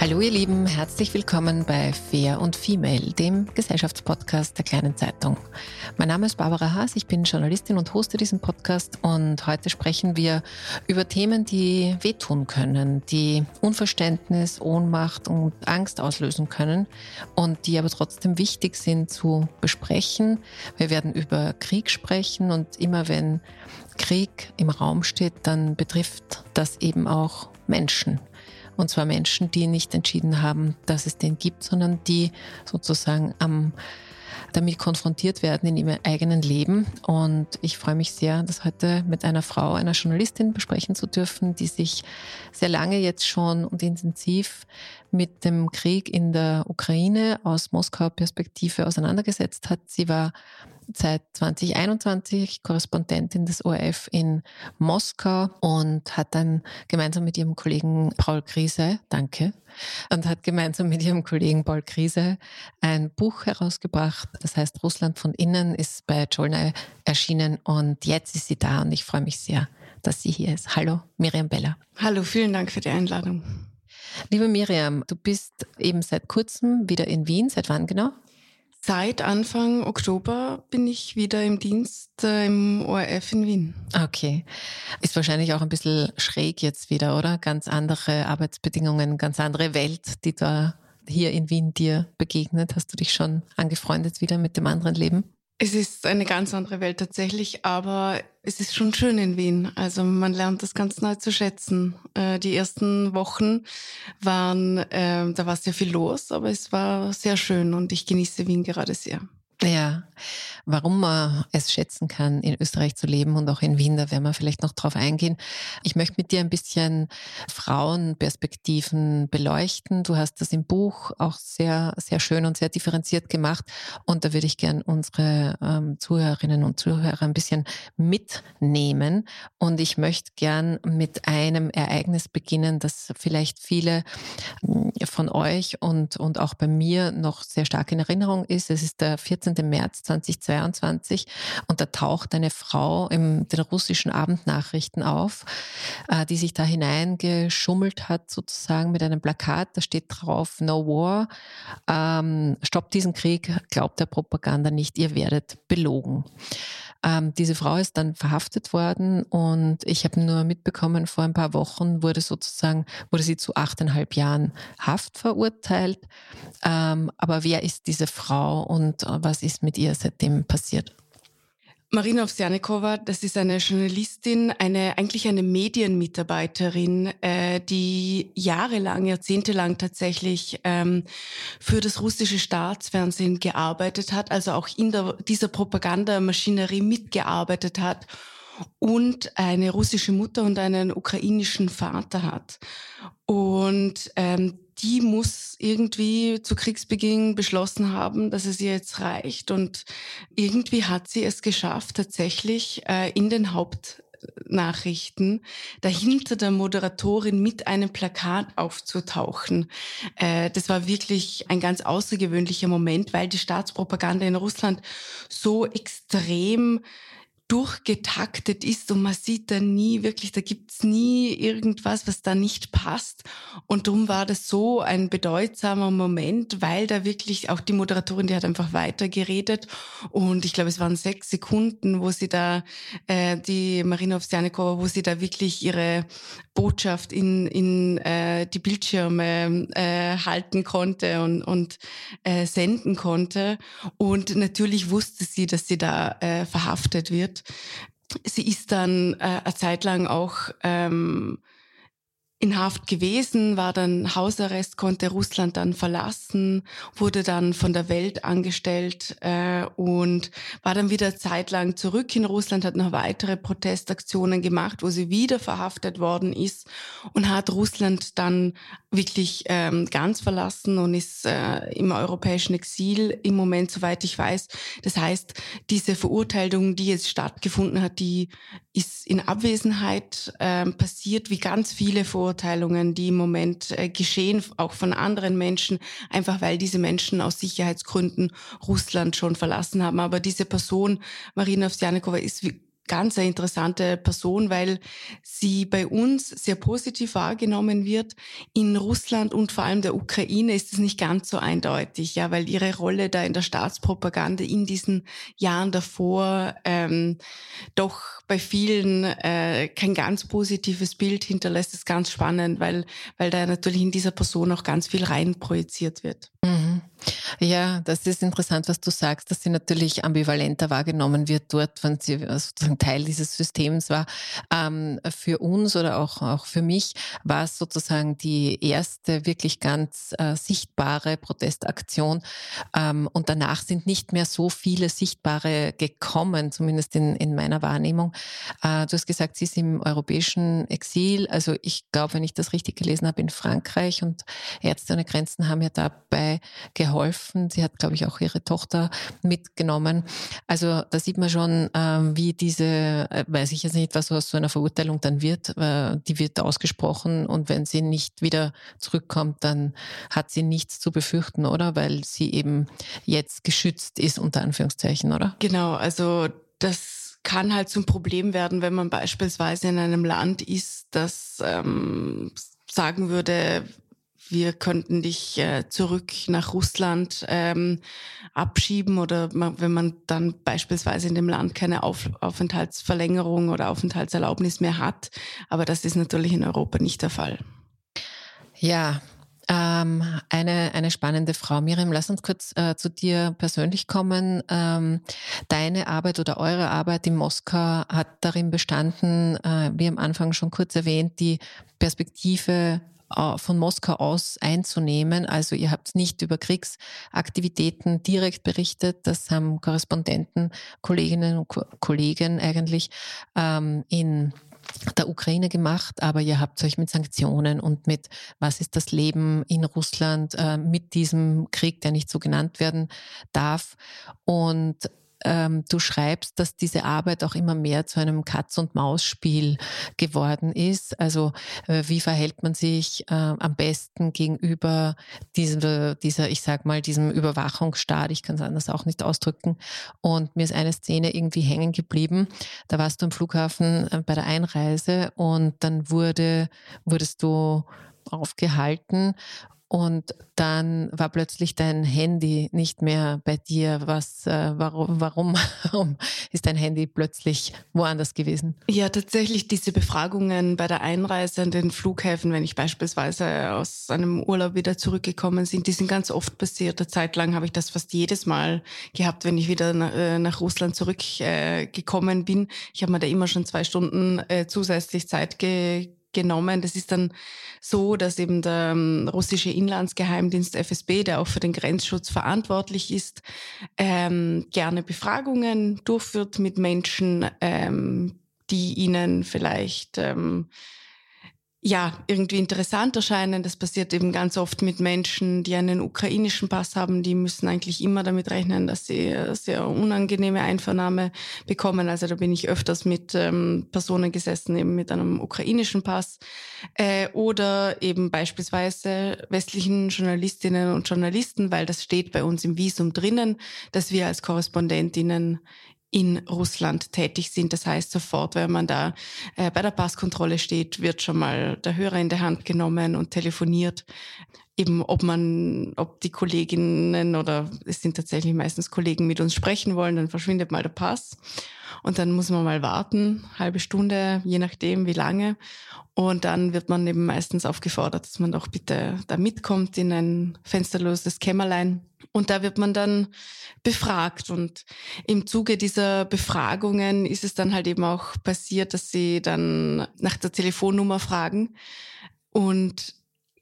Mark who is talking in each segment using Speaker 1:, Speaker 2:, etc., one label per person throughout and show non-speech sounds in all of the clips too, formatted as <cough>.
Speaker 1: Hallo ihr Lieben, herzlich willkommen bei Fair und Female, dem Gesellschaftspodcast der kleinen Zeitung. Mein Name ist Barbara Haas, ich bin Journalistin und hoste diesen Podcast und heute sprechen wir über Themen, die wehtun können, die Unverständnis, Ohnmacht und Angst auslösen können und die aber trotzdem wichtig sind zu besprechen. Wir werden über Krieg sprechen und immer wenn Krieg im Raum steht, dann betrifft das eben auch Menschen. Und zwar Menschen, die nicht entschieden haben, dass es den gibt, sondern die sozusagen am damit konfrontiert werden in ihrem eigenen Leben. Und ich freue mich sehr, das heute mit einer Frau, einer Journalistin besprechen zu dürfen, die sich sehr lange jetzt schon und intensiv mit dem Krieg in der Ukraine aus Moskauer Perspektive auseinandergesetzt hat. Sie war seit 2021 Korrespondentin des ORF in Moskau und hat dann gemeinsam mit ihrem Kollegen Paul Krise, danke, und hat gemeinsam mit ihrem Kollegen Paul Krise ein Buch herausgebracht. Das heißt Russland von innen ist bei Cholnay erschienen und jetzt ist sie da und ich freue mich sehr, dass sie hier ist. Hallo, Miriam Beller.
Speaker 2: Hallo, vielen Dank für die Einladung.
Speaker 1: Liebe Miriam, du bist eben seit kurzem wieder in Wien. Seit wann genau?
Speaker 2: Seit Anfang Oktober bin ich wieder im Dienst äh, im ORF in Wien.
Speaker 1: Okay. Ist wahrscheinlich auch ein bisschen schräg jetzt wieder, oder? Ganz andere Arbeitsbedingungen, ganz andere Welt, die da hier in Wien dir begegnet. Hast du dich schon angefreundet wieder mit dem anderen Leben?
Speaker 2: Es ist eine ganz andere Welt tatsächlich, aber es ist schon schön in Wien. Also man lernt das ganz neu zu schätzen. Äh, die ersten Wochen waren, äh, da war sehr viel los, aber es war sehr schön und ich genieße Wien gerade sehr.
Speaker 1: Ja, warum man es schätzen kann, in Österreich zu leben und auch in Wien, da werden wir vielleicht noch drauf eingehen. Ich möchte mit dir ein bisschen Frauenperspektiven beleuchten. Du hast das im Buch auch sehr, sehr schön und sehr differenziert gemacht. Und da würde ich gern unsere ähm, Zuhörerinnen und Zuhörer ein bisschen mitnehmen. Und ich möchte gern mit einem Ereignis beginnen, das vielleicht viele hm, von euch und, und auch bei mir noch sehr stark in Erinnerung ist. Es ist der 14. 14. März 2022 und da taucht eine Frau in den russischen Abendnachrichten auf, äh, die sich da hineingeschummelt hat, sozusagen mit einem Plakat. Da steht drauf, No War, ähm, stoppt diesen Krieg, glaubt der Propaganda nicht, ihr werdet belogen. Ähm, diese Frau ist dann verhaftet worden und ich habe nur mitbekommen, vor ein paar Wochen wurde sozusagen, wurde sie zu achteinhalb Jahren Haft verurteilt. Ähm, aber wer ist diese Frau und äh, was ist mit ihr seitdem passiert?
Speaker 2: Marina Ovsjanikova, das ist eine Journalistin, eine eigentlich eine Medienmitarbeiterin, äh, die jahrelang, jahrzehntelang tatsächlich ähm, für das russische Staatsfernsehen gearbeitet hat, also auch in der, dieser Propagandamaschinerie mitgearbeitet hat und eine russische Mutter und einen ukrainischen Vater hat. Und ähm, die muss irgendwie zu Kriegsbeginn beschlossen haben, dass es ihr jetzt reicht. Und irgendwie hat sie es geschafft, tatsächlich äh, in den Haupt Nachrichten, dahinter der Moderatorin mit einem Plakat aufzutauchen. Äh, das war wirklich ein ganz außergewöhnlicher Moment, weil die Staatspropaganda in Russland so extrem durchgetaktet ist und man sieht da nie wirklich, da gibt's nie irgendwas, was da nicht passt. Und darum war das so ein bedeutsamer Moment, weil da wirklich auch die Moderatorin, die hat einfach weitergeredet und ich glaube, es waren sechs Sekunden, wo sie da, äh, die Marina Ovsjanikova, wo sie da wirklich ihre Botschaft in, in äh, die Bildschirme äh, halten konnte und, und äh, senden konnte. Und natürlich wusste sie, dass sie da äh, verhaftet wird. Sie ist dann äh, eine Zeit lang auch ähm, in Haft gewesen, war dann Hausarrest, konnte Russland dann verlassen, wurde dann von der Welt angestellt äh, und war dann wieder zeitlang zurück in Russland, hat noch weitere Protestaktionen gemacht, wo sie wieder verhaftet worden ist und hat Russland dann wirklich ähm, ganz verlassen und ist äh, im europäischen Exil im Moment, soweit ich weiß. Das heißt, diese Verurteilung, die jetzt stattgefunden hat, die ist in Abwesenheit äh, passiert, wie ganz viele Verurteilungen, die im Moment äh, geschehen, auch von anderen Menschen, einfach weil diese Menschen aus Sicherheitsgründen Russland schon verlassen haben. Aber diese Person, Marina Ovsjanikova, ist wie ganz eine interessante Person, weil sie bei uns sehr positiv wahrgenommen wird. In Russland und vor allem der Ukraine ist es nicht ganz so eindeutig, ja, weil ihre Rolle da in der Staatspropaganda in diesen Jahren davor ähm, doch bei vielen äh, kein ganz positives Bild hinterlässt. Das ist ganz spannend, weil weil da natürlich in dieser Person auch ganz viel rein projiziert wird.
Speaker 1: Mhm. Ja, das ist interessant, was du sagst, dass sie natürlich ambivalenter wahrgenommen wird dort, wenn sie sozusagen Teil dieses Systems war. Ähm, für uns oder auch, auch für mich war es sozusagen die erste wirklich ganz äh, sichtbare Protestaktion. Ähm, und danach sind nicht mehr so viele sichtbare gekommen, zumindest in, in meiner Wahrnehmung. Äh, du hast gesagt, sie ist im europäischen Exil. Also ich glaube, wenn ich das richtig gelesen habe, in Frankreich und Ärzte ohne Grenzen haben ja dabei geholfen geholfen. Sie hat, glaube ich, auch ihre Tochter mitgenommen. Also da sieht man schon, ähm, wie diese, äh, weiß ich jetzt nicht, was aus so einer Verurteilung dann wird, äh, die wird ausgesprochen und wenn sie nicht wieder zurückkommt, dann hat sie nichts zu befürchten, oder? Weil sie eben jetzt geschützt ist, unter Anführungszeichen, oder?
Speaker 2: Genau, also das kann halt zum Problem werden, wenn man beispielsweise in einem Land ist, das ähm, sagen würde, wir könnten dich äh, zurück nach Russland ähm, abschieben oder man, wenn man dann beispielsweise in dem Land keine Auf, Aufenthaltsverlängerung oder Aufenthaltserlaubnis mehr hat. Aber das ist natürlich in Europa nicht der Fall.
Speaker 1: Ja, ähm, eine, eine spannende Frau. Miriam, lass uns kurz äh, zu dir persönlich kommen. Ähm, deine Arbeit oder eure Arbeit in Moskau hat darin bestanden, äh, wie am Anfang schon kurz erwähnt, die Perspektive von Moskau aus einzunehmen. Also ihr habt nicht über Kriegsaktivitäten direkt berichtet. Das haben Korrespondenten, Kolleginnen und Kollegen eigentlich ähm, in der Ukraine gemacht, aber ihr habt euch mit Sanktionen und mit, was ist das Leben in Russland äh, mit diesem Krieg, der nicht so genannt werden darf. Und ähm, du schreibst, dass diese Arbeit auch immer mehr zu einem Katz-und-Maus-Spiel geworden ist. Also äh, wie verhält man sich äh, am besten gegenüber dieser, dieser, ich sag mal, diesem Überwachungsstaat? Ich kann es anders auch nicht ausdrücken. Und mir ist eine Szene irgendwie hängen geblieben. Da warst du am Flughafen äh, bei der Einreise und dann wurde, wurdest du aufgehalten und dann war plötzlich dein Handy nicht mehr bei dir. Was, äh, warum, warum, <laughs> warum ist dein Handy plötzlich woanders gewesen?
Speaker 2: Ja, tatsächlich diese Befragungen bei der Einreise an den Flughäfen, wenn ich beispielsweise aus einem Urlaub wieder zurückgekommen bin, die sind ganz oft passiert. Eine Zeit lang habe ich das fast jedes Mal gehabt, wenn ich wieder nach, äh, nach Russland zurückgekommen äh, bin. Ich habe mir da immer schon zwei Stunden äh, zusätzlich Zeit ge genommen. Das ist dann so, dass eben der ähm, russische Inlandsgeheimdienst FSB, der auch für den Grenzschutz verantwortlich ist, ähm, gerne Befragungen durchführt mit Menschen, ähm, die ihnen vielleicht ähm, ja, irgendwie interessant erscheinen. Das passiert eben ganz oft mit Menschen, die einen ukrainischen Pass haben. Die müssen eigentlich immer damit rechnen, dass sie sehr unangenehme Einvernahme bekommen. Also da bin ich öfters mit ähm, Personen gesessen, eben mit einem ukrainischen Pass. Äh, oder eben beispielsweise westlichen Journalistinnen und Journalisten, weil das steht bei uns im Visum drinnen, dass wir als Korrespondentinnen in Russland tätig sind. Das heißt, sofort, wenn man da äh, bei der Passkontrolle steht, wird schon mal der Hörer in der Hand genommen und telefoniert. Eben, ob man, ob die Kolleginnen oder es sind tatsächlich meistens Kollegen mit uns sprechen wollen, dann verschwindet mal der Pass. Und dann muss man mal warten, halbe Stunde, je nachdem, wie lange. Und dann wird man eben meistens aufgefordert, dass man doch bitte da mitkommt in ein fensterloses Kämmerlein und da wird man dann befragt. Und im Zuge dieser Befragungen ist es dann halt eben auch passiert, dass sie dann nach der Telefonnummer fragen. Und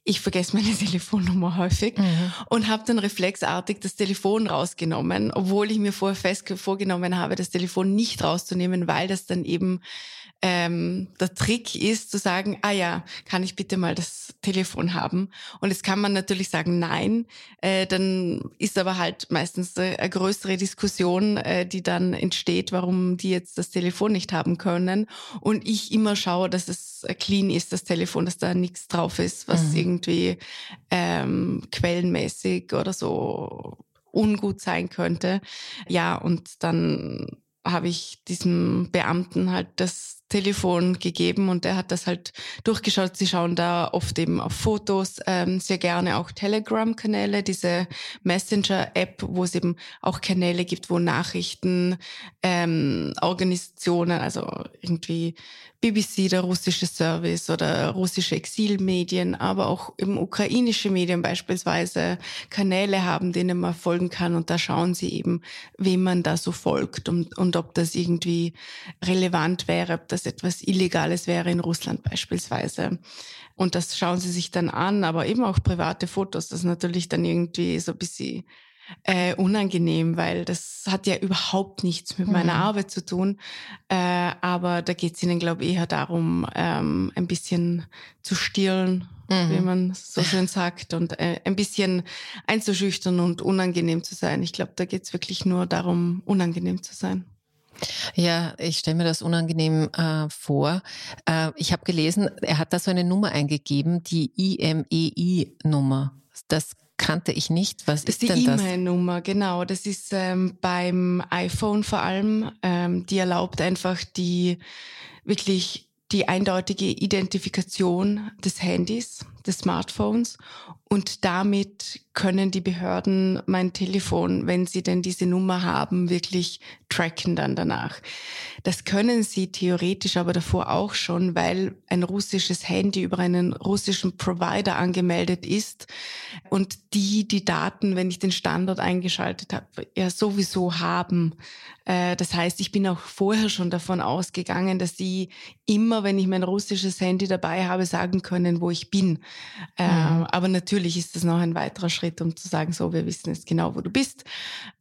Speaker 2: ich vergesse meine <laughs> Telefonnummer häufig mhm. und habe dann reflexartig das Telefon rausgenommen, obwohl ich mir vorher fest vorgenommen habe, das Telefon nicht rauszunehmen, weil das dann eben ähm, der Trick ist zu sagen, ah ja, kann ich bitte mal das Telefon haben? Und jetzt kann man natürlich sagen, nein. Äh, dann ist aber halt meistens eine größere Diskussion, äh, die dann entsteht, warum die jetzt das Telefon nicht haben können. Und ich immer schaue, dass es clean ist, das Telefon, dass da nichts drauf ist, was mhm. irgendwie ähm, quellenmäßig oder so ungut sein könnte. Ja, und dann habe ich diesem Beamten halt das Telefon gegeben und der hat das halt durchgeschaut. Sie schauen da oft eben auf Fotos, ähm, sehr gerne auch Telegram-Kanäle, diese Messenger-App, wo es eben auch Kanäle gibt, wo Nachrichten, ähm, Organisationen, also irgendwie BBC, der russische Service oder russische Exilmedien, aber auch eben ukrainische Medien beispielsweise Kanäle haben, denen man folgen kann und da schauen sie eben, wem man da so folgt und, und ob das irgendwie relevant wäre, ob das etwas Illegales wäre in Russland beispielsweise. Und das schauen sie sich dann an, aber eben auch private Fotos, das natürlich dann irgendwie so ein bisschen äh, unangenehm, weil das hat ja überhaupt nichts mit meiner mhm. Arbeit zu tun. Äh, aber da geht es ihnen, glaube ich, eher darum, ähm, ein bisschen zu stillen, mhm. wie man so schön <laughs> sagt, und äh, ein bisschen einzuschüchtern und unangenehm zu sein. Ich glaube, da geht es wirklich nur darum, unangenehm zu sein.
Speaker 1: Ja, ich stelle mir das unangenehm äh, vor. Äh, ich habe gelesen, er hat da so eine Nummer eingegeben, die IMEI-Nummer. Das kannte ich nicht. Was
Speaker 2: das
Speaker 1: ist, ist
Speaker 2: die E-Mail-Nummer, genau. Das ist ähm, beim iPhone vor allem. Ähm, die erlaubt einfach die wirklich die eindeutige Identifikation des Handys, des Smartphones und damit können die Behörden mein Telefon, wenn sie denn diese Nummer haben, wirklich tracken dann danach. Das können sie theoretisch aber davor auch schon, weil ein russisches Handy über einen russischen Provider angemeldet ist und die die Daten, wenn ich den Standort eingeschaltet habe, ja sowieso haben. Äh, das heißt, ich bin auch vorher schon davon ausgegangen, dass sie immer, wenn ich mein russisches Handy dabei habe, sagen können, wo ich bin. Mhm. Aber natürlich ist das noch ein weiterer Schritt, um zu sagen, so, wir wissen jetzt genau, wo du bist.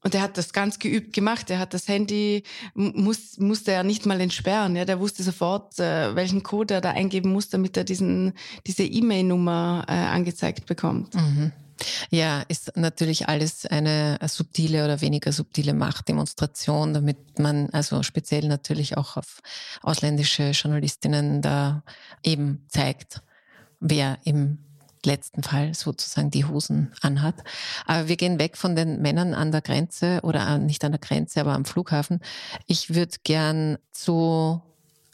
Speaker 2: Und er hat das ganz geübt gemacht. Er hat das Handy, muss, musste er nicht mal entsperren. Ja, der wusste sofort, äh, welchen Code er da eingeben muss, damit er diesen, diese E-Mail-Nummer äh, angezeigt bekommt.
Speaker 1: Mhm. Ja, ist natürlich alles eine subtile oder weniger subtile Machtdemonstration, damit man also speziell natürlich auch auf ausländische Journalistinnen da eben zeigt, wer im letzten Fall sozusagen die Hosen anhat. Aber wir gehen weg von den Männern an der Grenze oder nicht an der Grenze, aber am Flughafen. Ich würde gern zu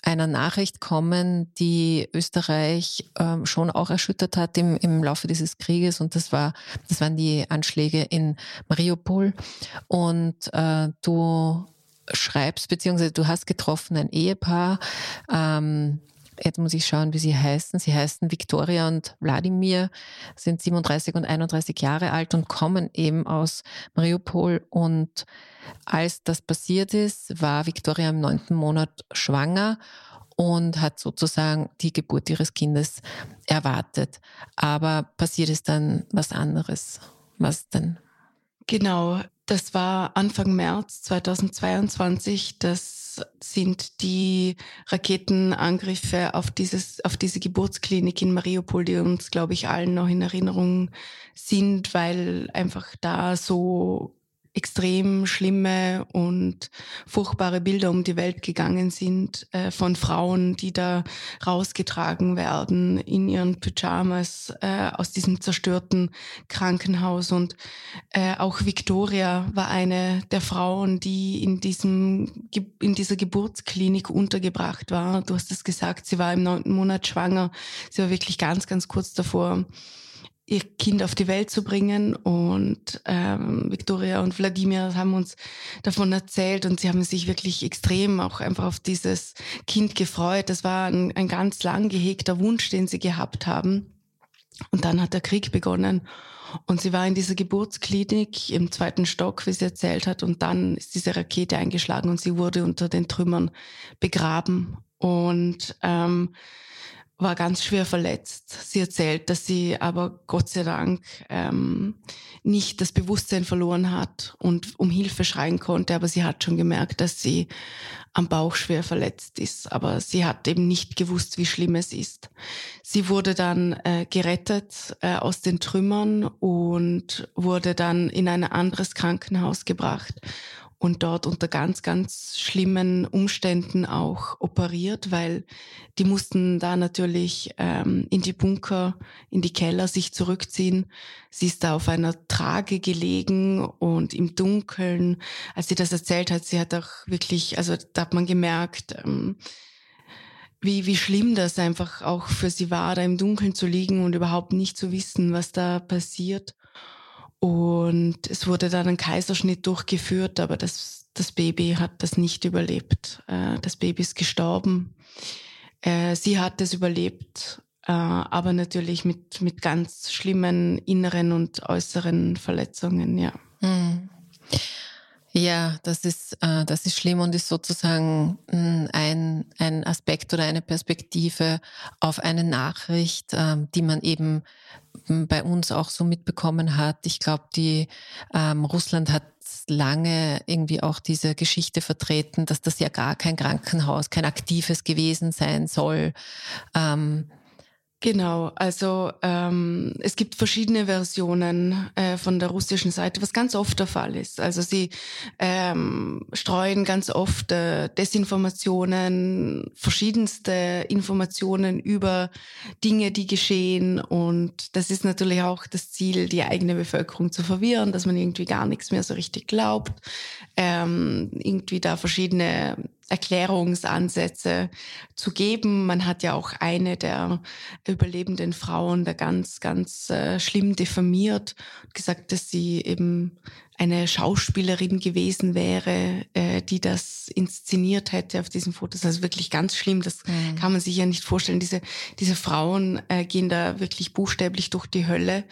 Speaker 1: einer Nachricht kommen, die Österreich ähm, schon auch erschüttert hat im, im Laufe dieses Krieges und das war, das waren die Anschläge in Mariupol und äh, du schreibst beziehungsweise du hast getroffen ein Ehepaar, ähm, Jetzt muss ich schauen, wie sie heißen. Sie heißen Viktoria und Wladimir, sind 37 und 31 Jahre alt und kommen eben aus Mariupol. Und als das passiert ist, war Viktoria im neunten Monat schwanger und hat sozusagen die Geburt ihres Kindes erwartet. Aber passiert ist dann was anderes. Was denn?
Speaker 2: Genau, das war Anfang März 2022, dass Sind die Raketenangriffe auf dieses, auf diese Geburtsklinik in Mariupol, die uns, glaube ich, allen noch in Erinnerung sind, weil einfach da so extrem schlimme und furchtbare Bilder um die Welt gegangen sind äh, von Frauen, die da rausgetragen werden in ihren Pyjamas äh, aus diesem zerstörten Krankenhaus. Und äh, auch Victoria war eine der Frauen, die in diesem in dieser Geburtsklinik untergebracht war. Du hast es gesagt, sie war im neunten Monat schwanger. Sie war wirklich ganz, ganz kurz davor ihr Kind auf die Welt zu bringen. Und ähm, Viktoria und Wladimir haben uns davon erzählt und sie haben sich wirklich extrem auch einfach auf dieses Kind gefreut. Das war ein, ein ganz lang gehegter Wunsch, den sie gehabt haben. Und dann hat der Krieg begonnen. Und sie war in dieser Geburtsklinik im zweiten Stock, wie sie erzählt hat. Und dann ist diese Rakete eingeschlagen und sie wurde unter den Trümmern begraben. Und ähm, war ganz schwer verletzt. Sie erzählt, dass sie aber Gott sei Dank ähm, nicht das Bewusstsein verloren hat und um Hilfe schreien konnte, aber sie hat schon gemerkt, dass sie am Bauch schwer verletzt ist. Aber sie hat eben nicht gewusst, wie schlimm es ist. Sie wurde dann äh, gerettet äh, aus den Trümmern und wurde dann in ein anderes Krankenhaus gebracht und dort unter ganz, ganz schlimmen Umständen auch operiert, weil die mussten da natürlich ähm, in die Bunker, in die Keller sich zurückziehen. Sie ist da auf einer Trage gelegen und im Dunkeln. Als sie das erzählt hat, sie hat auch wirklich, also da hat man gemerkt, ähm, wie, wie schlimm das einfach auch für sie war, da im Dunkeln zu liegen und überhaupt nicht zu wissen, was da passiert. Und es wurde dann ein Kaiserschnitt durchgeführt, aber das, das Baby hat das nicht überlebt. Äh, das Baby ist gestorben. Äh, sie hat es überlebt, äh, aber natürlich mit, mit ganz schlimmen inneren und äußeren Verletzungen, ja.
Speaker 1: Hm. Ja, das ist, das ist schlimm und ist sozusagen hm, ein, ein Aspekt oder eine Perspektive auf eine Nachricht, ähm, die man eben bei uns auch so mitbekommen hat. Ich glaube, die ähm, Russland hat lange irgendwie auch diese Geschichte vertreten, dass das ja gar kein Krankenhaus, kein aktives gewesen sein soll. Ähm,
Speaker 2: Genau, also ähm, es gibt verschiedene Versionen äh, von der russischen Seite, was ganz oft der Fall ist. Also sie ähm, streuen ganz oft äh, Desinformationen, verschiedenste Informationen über Dinge, die geschehen. Und das ist natürlich auch das Ziel, die eigene Bevölkerung zu verwirren, dass man irgendwie gar nichts mehr so richtig glaubt. Ähm, irgendwie da verschiedene Erklärungsansätze zu geben. Man hat ja auch eine der überlebenden Frauen da ganz, ganz äh, schlimm diffamiert, gesagt, dass sie eben eine Schauspielerin gewesen wäre, äh, die das inszeniert hätte auf diesen Fotos. Also wirklich ganz schlimm. Das mhm. kann man sich ja nicht vorstellen. Diese, diese Frauen äh, gehen da wirklich buchstäblich durch die Hölle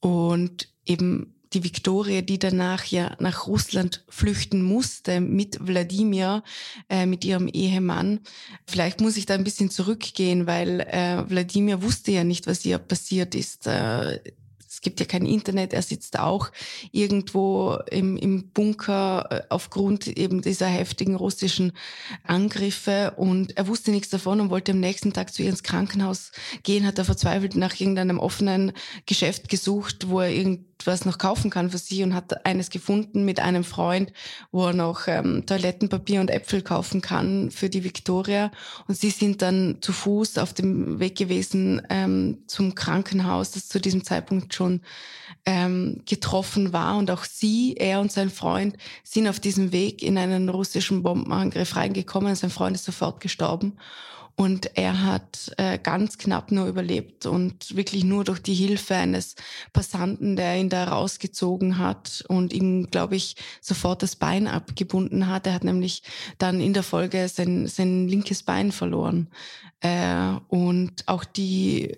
Speaker 2: und eben die Viktoria, die danach ja nach Russland flüchten musste mit Wladimir, äh, mit ihrem Ehemann. Vielleicht muss ich da ein bisschen zurückgehen, weil äh, Wladimir wusste ja nicht, was ihr passiert ist. Äh, es gibt ja kein Internet, er sitzt auch irgendwo im, im Bunker äh, aufgrund eben dieser heftigen russischen Angriffe und er wusste nichts davon und wollte am nächsten Tag zu ihr ins Krankenhaus gehen, hat er verzweifelt nach irgendeinem offenen Geschäft gesucht, wo er irgend was noch kaufen kann für sie und hat eines gefunden mit einem Freund, wo er noch ähm, Toilettenpapier und Äpfel kaufen kann für die Victoria. Und sie sind dann zu Fuß auf dem Weg gewesen ähm, zum Krankenhaus, das zu diesem Zeitpunkt schon ähm, getroffen war. Und auch sie, er und sein Freund, sind auf diesem Weg in einen russischen Bombenangriff reingekommen. Sein Freund ist sofort gestorben. Und er hat äh, ganz knapp nur überlebt und wirklich nur durch die Hilfe eines Passanten, der ihn da rausgezogen hat und ihm, glaube ich, sofort das Bein abgebunden hat. Er hat nämlich dann in der Folge sein, sein linkes Bein verloren. Äh, und auch die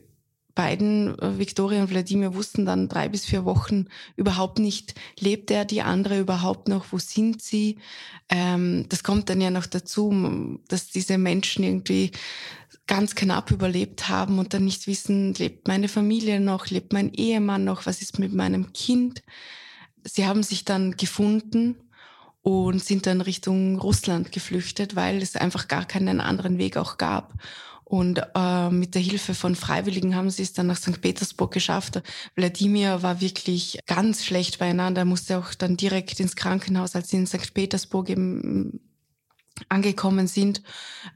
Speaker 2: beiden, äh, Viktoria und Wladimir, wussten dann drei bis vier Wochen überhaupt nicht, lebt er, die andere überhaupt noch, wo sind sie? Ähm, das kommt dann ja noch dazu, dass diese Menschen irgendwie ganz knapp überlebt haben und dann nicht wissen, lebt meine Familie noch, lebt mein Ehemann noch, was ist mit meinem Kind? Sie haben sich dann gefunden und sind dann Richtung Russland geflüchtet, weil es einfach gar keinen anderen Weg auch gab. Und äh, mit der Hilfe von Freiwilligen haben sie es dann nach St. Petersburg geschafft. Wladimir war wirklich ganz schlecht beieinander, er musste auch dann direkt ins Krankenhaus, als sie in St. Petersburg eben angekommen sind.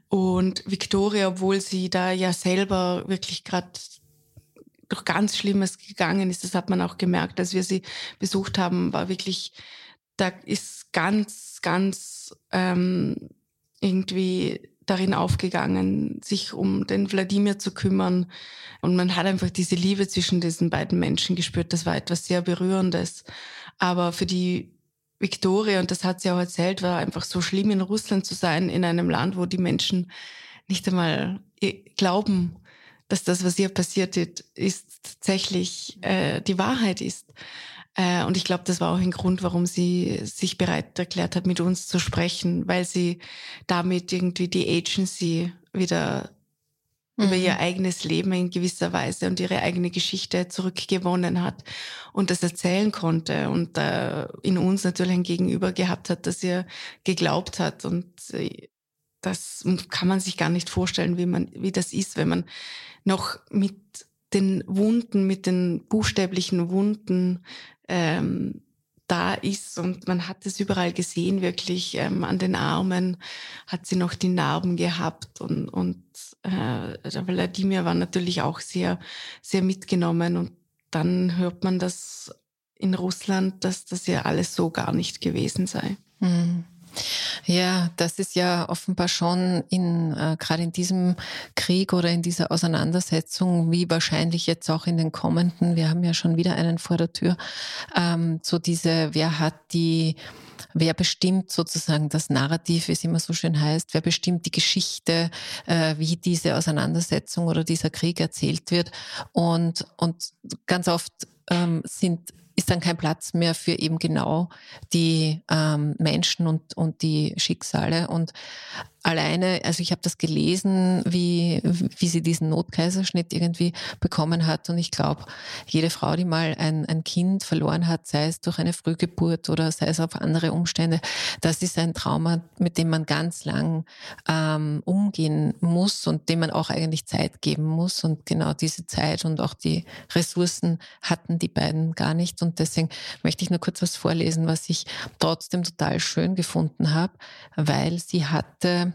Speaker 2: Und Victoria, obwohl sie da ja selber wirklich gerade durch ganz Schlimmes gegangen ist, das hat man auch gemerkt, als wir sie besucht haben, war wirklich da ist ganz, ganz ähm, irgendwie darin aufgegangen, sich um den Wladimir zu kümmern. Und man hat einfach diese Liebe zwischen diesen beiden Menschen gespürt. Das war etwas sehr Berührendes. Aber für die Victoria, und das hat sie auch erzählt, war einfach so schlimm in Russland zu sein, in einem Land, wo die Menschen nicht einmal äh, glauben, dass das, was ihr passiert ist, tatsächlich äh, die Wahrheit ist. Äh, und ich glaube, das war auch ein Grund, warum sie sich bereit erklärt hat, mit uns zu sprechen, weil sie damit irgendwie die Agency wieder mhm. über ihr eigenes Leben in gewisser Weise und ihre eigene Geschichte zurückgewonnen hat und das erzählen konnte und äh, in uns natürlich ein Gegenüber gehabt hat, dass ihr geglaubt hat und äh, das kann man sich gar nicht vorstellen, wie man, wie das ist, wenn man noch mit den Wunden, mit den buchstäblichen Wunden ähm, da ist und man hat es überall gesehen, wirklich ähm, an den Armen hat sie noch die Narben gehabt und, und äh, Wladimir war natürlich auch sehr, sehr mitgenommen und dann hört man das in Russland, dass das ja alles so gar nicht gewesen sei. Mhm.
Speaker 1: Ja, das ist ja offenbar schon in äh, gerade in diesem Krieg oder in dieser Auseinandersetzung, wie wahrscheinlich jetzt auch in den kommenden, wir haben ja schon wieder einen vor der Tür, ähm, so diese, wer hat die wer bestimmt sozusagen das Narrativ, wie es immer so schön heißt, wer bestimmt die Geschichte, äh, wie diese Auseinandersetzung oder dieser Krieg erzählt wird. Und, und ganz oft ähm, sind ist dann kein Platz mehr für eben genau die ähm, Menschen und, und die Schicksale. Und alleine, also ich habe das gelesen, wie, wie sie diesen Notkaiserschnitt irgendwie bekommen hat. Und ich glaube, jede Frau, die mal ein, ein Kind verloren hat, sei es durch eine Frühgeburt oder sei es auf andere Umstände, das ist ein Trauma, mit dem man ganz lang ähm, umgehen muss und dem man auch eigentlich Zeit geben muss. Und genau diese Zeit und auch die Ressourcen hatten die beiden gar nicht. Und deswegen möchte ich nur kurz was vorlesen, was ich trotzdem total schön gefunden habe, weil sie hatte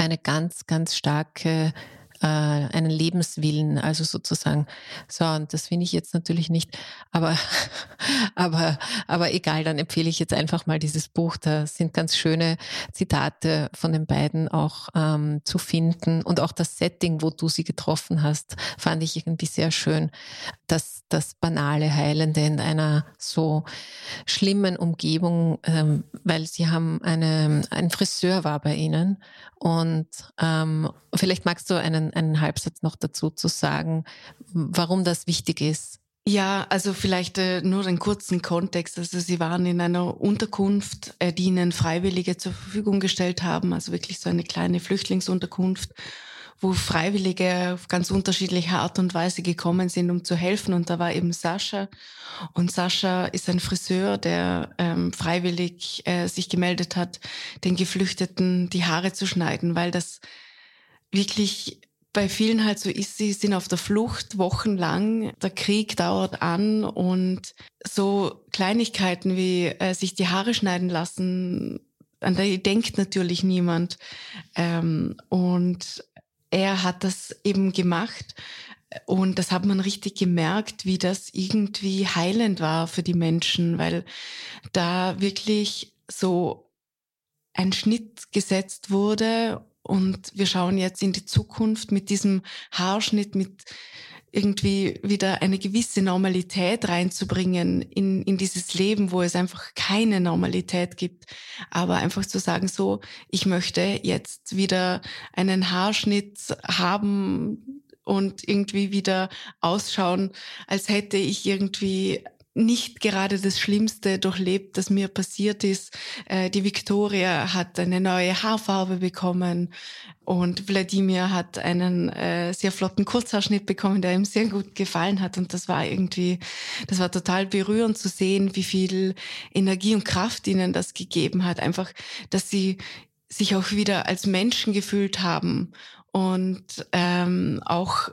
Speaker 1: eine ganz, ganz starke äh, einen Lebenswillen, also sozusagen. So, und das finde ich jetzt natürlich nicht, aber, <laughs> aber, aber egal, dann empfehle ich jetzt einfach mal dieses Buch. Da sind ganz schöne Zitate von den beiden auch ähm, zu finden. Und auch das Setting, wo du sie getroffen hast, fand ich irgendwie sehr schön. Das, das banale Heilende in einer so schlimmen Umgebung, ähm, weil sie haben eine, ein Friseur war bei ihnen. Und ähm, vielleicht magst du einen einen, Halbsatz noch dazu zu sagen, warum das wichtig ist?
Speaker 2: Ja, also vielleicht äh, nur den kurzen Kontext. Also Sie waren in einer Unterkunft, äh, die Ihnen Freiwillige zur Verfügung gestellt haben, also wirklich so eine kleine Flüchtlingsunterkunft, wo Freiwillige auf ganz unterschiedliche Art und Weise gekommen sind, um zu helfen. Und da war eben Sascha. Und Sascha ist ein Friseur, der ähm, freiwillig äh, sich gemeldet hat, den Geflüchteten die Haare zu schneiden, weil das wirklich bei vielen halt so ist, sie sind auf der Flucht wochenlang, der Krieg dauert an und so Kleinigkeiten wie äh, sich die Haare schneiden lassen, an die denkt natürlich niemand. Ähm, und er hat das eben gemacht und das hat man richtig gemerkt, wie das irgendwie heilend war für die Menschen, weil da wirklich so ein Schnitt gesetzt wurde und wir schauen jetzt in die Zukunft mit diesem Haarschnitt, mit irgendwie wieder eine gewisse Normalität reinzubringen in, in dieses Leben, wo es einfach keine Normalität gibt. Aber einfach zu sagen, so, ich möchte jetzt wieder einen Haarschnitt haben und irgendwie wieder ausschauen, als hätte ich irgendwie nicht gerade das Schlimmste durchlebt, das mir passiert ist. Äh, die Victoria hat eine neue Haarfarbe bekommen und Wladimir hat einen äh, sehr flotten Kurzhaarschnitt bekommen, der ihm sehr gut gefallen hat. Und das war irgendwie, das war total berührend zu sehen, wie viel Energie und Kraft ihnen das gegeben hat. Einfach, dass sie sich auch wieder als Menschen gefühlt haben und ähm, auch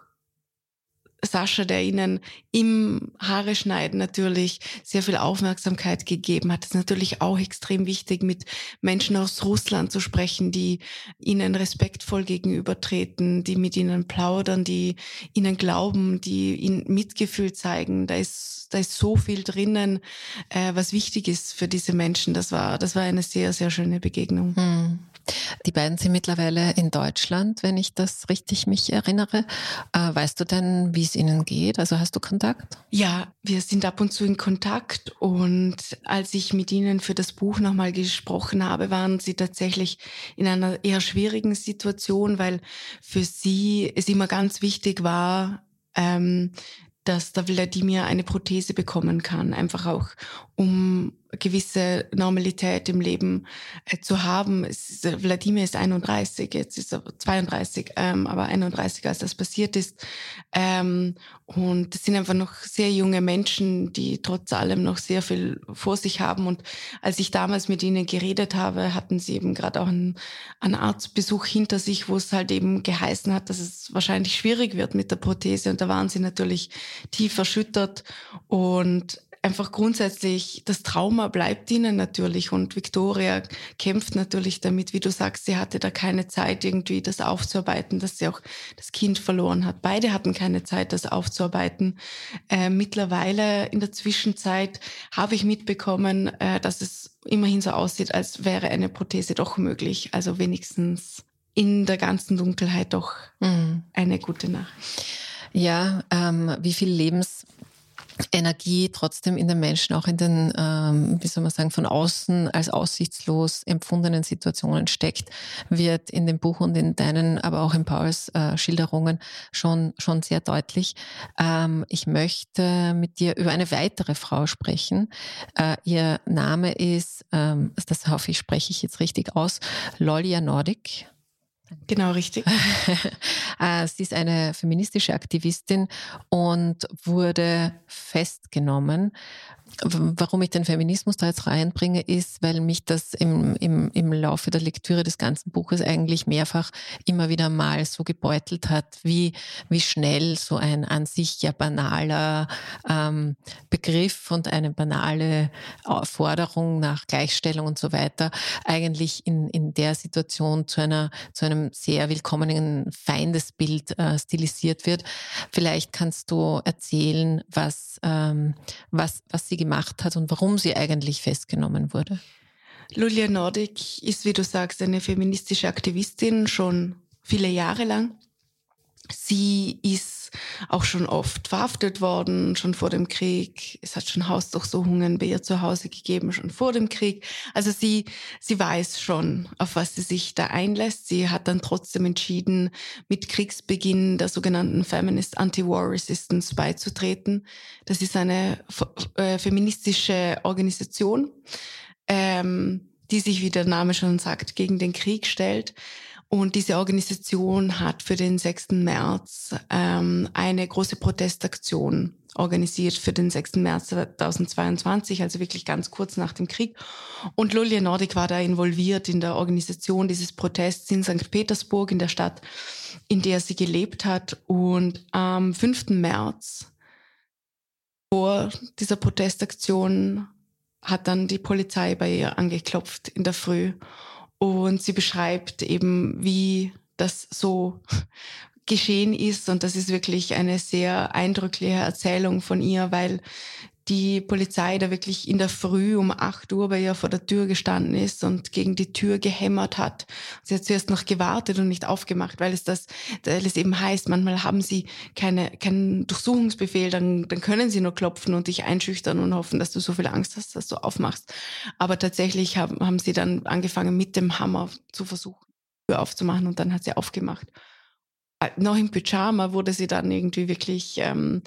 Speaker 2: Sascha, der ihnen im Haare schneiden natürlich sehr viel Aufmerksamkeit gegeben hat. Es ist natürlich auch extrem wichtig, mit Menschen aus Russland zu sprechen, die ihnen respektvoll gegenübertreten, die mit ihnen plaudern, die ihnen glauben, die ihnen Mitgefühl zeigen. Da ist, da ist so viel drinnen, äh, was wichtig ist für diese Menschen. Das war, das war eine sehr, sehr schöne Begegnung. Hm.
Speaker 1: Die beiden sind mittlerweile in Deutschland, wenn ich das richtig mich erinnere. Äh, weißt du denn, wie es ihnen geht? Also hast du Kontakt?
Speaker 2: Ja, wir sind ab und zu in Kontakt und als ich mit ihnen für das Buch nochmal gesprochen habe, waren sie tatsächlich in einer eher schwierigen Situation, weil für sie es immer ganz wichtig war, ähm, dass der Wladimir eine Prothese bekommen kann, einfach auch um gewisse Normalität im Leben äh, zu haben. Ist, Wladimir ist 31, jetzt ist er 32, ähm, aber 31, als das passiert ist. Ähm, und es sind einfach noch sehr junge Menschen, die trotz allem noch sehr viel vor sich haben. Und als ich damals mit ihnen geredet habe, hatten sie eben gerade auch einen, einen Arztbesuch hinter sich, wo es halt eben geheißen hat, dass es wahrscheinlich schwierig wird mit der Prothese. Und da waren sie natürlich tief erschüttert und einfach grundsätzlich, das Trauma bleibt ihnen natürlich und Victoria kämpft natürlich damit, wie du sagst, sie hatte da keine Zeit irgendwie das aufzuarbeiten, dass sie auch das Kind verloren hat. Beide hatten keine Zeit, das aufzuarbeiten. Äh, mittlerweile in der Zwischenzeit habe ich mitbekommen, äh, dass es immerhin so aussieht, als wäre eine Prothese doch möglich. Also wenigstens in der ganzen Dunkelheit doch mhm. eine gute Nachricht.
Speaker 1: Ja, ähm, wie viel Lebens Energie trotzdem in den Menschen, auch in den, ähm, wie soll man sagen, von außen als aussichtslos empfundenen Situationen steckt, wird in dem Buch und in deinen, aber auch in Pauls äh, Schilderungen schon, schon sehr deutlich. Ähm, ich möchte mit dir über eine weitere Frau sprechen. Äh, ihr Name ist, ähm, das hoffe ich, spreche ich jetzt richtig aus, Lolia Nordic.
Speaker 2: Genau, richtig.
Speaker 1: Äh, <laughs> sie ist eine feministische Aktivistin und wurde festgenommen Warum ich den Feminismus da jetzt reinbringe, ist, weil mich das im, im, im Laufe der Lektüre des ganzen Buches eigentlich mehrfach immer wieder mal so gebeutelt hat, wie, wie schnell so ein an sich ja banaler ähm, Begriff und eine banale Forderung nach Gleichstellung und so weiter eigentlich in, in der Situation zu, einer, zu einem sehr willkommenen Feindesbild äh, stilisiert wird. Vielleicht kannst du erzählen, was, ähm, was, was sie gemacht hat und warum sie eigentlich festgenommen wurde?
Speaker 2: Lulia Nordic ist, wie du sagst, eine feministische Aktivistin schon viele Jahre lang. Sie ist auch schon oft verhaftet worden, schon vor dem Krieg. Es hat schon Hausdurchsuchungen bei ihr zu Hause gegeben, schon vor dem Krieg. Also sie, sie weiß schon, auf was sie sich da einlässt. Sie hat dann trotzdem entschieden, mit Kriegsbeginn der sogenannten Feminist Anti-War Resistance beizutreten. Das ist eine äh, feministische Organisation, ähm, die sich, wie der Name schon sagt, gegen den Krieg stellt. Und diese Organisation hat für den 6. März ähm, eine große Protestaktion organisiert für den 6. März 2022, also wirklich ganz kurz nach dem Krieg. Und Lulia Nordic war da involviert in der Organisation dieses Protests in St. Petersburg, in der Stadt, in der sie gelebt hat. Und am 5. März vor dieser Protestaktion hat dann die Polizei bei ihr angeklopft in der Früh und sie beschreibt eben, wie das so <laughs> geschehen ist. Und das ist wirklich eine sehr eindrückliche Erzählung von ihr, weil die Polizei da wirklich in der Früh um 8 Uhr bei ihr vor der Tür gestanden ist und gegen die Tür gehämmert hat. Sie hat zuerst noch gewartet und nicht aufgemacht, weil es das, weil es eben heißt, manchmal haben sie keine, keinen Durchsuchungsbefehl, dann, dann können sie nur klopfen und dich einschüchtern und hoffen, dass du so viel Angst hast, dass du aufmachst. Aber tatsächlich haben, haben sie dann angefangen, mit dem Hammer zu versuchen, die Tür aufzumachen und dann hat sie aufgemacht. noch im Pyjama wurde sie dann irgendwie wirklich ähm,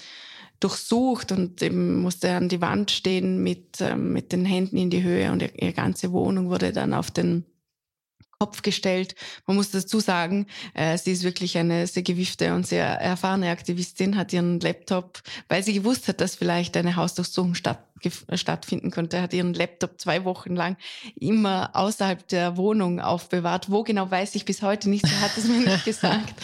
Speaker 2: durchsucht und eben musste an die Wand stehen mit, ähm, mit den Händen in die Höhe und ihre ganze Wohnung wurde dann auf den Kopf gestellt. Man muss dazu sagen, äh, sie ist wirklich eine sehr gewiefte und sehr erfahrene Aktivistin, hat ihren Laptop, weil sie gewusst hat, dass vielleicht eine Hausdurchsuchung statt, stattfinden könnte, hat ihren Laptop zwei Wochen lang immer außerhalb der Wohnung aufbewahrt. Wo genau weiß ich bis heute nicht, sie hat es mir nicht <laughs> gesagt.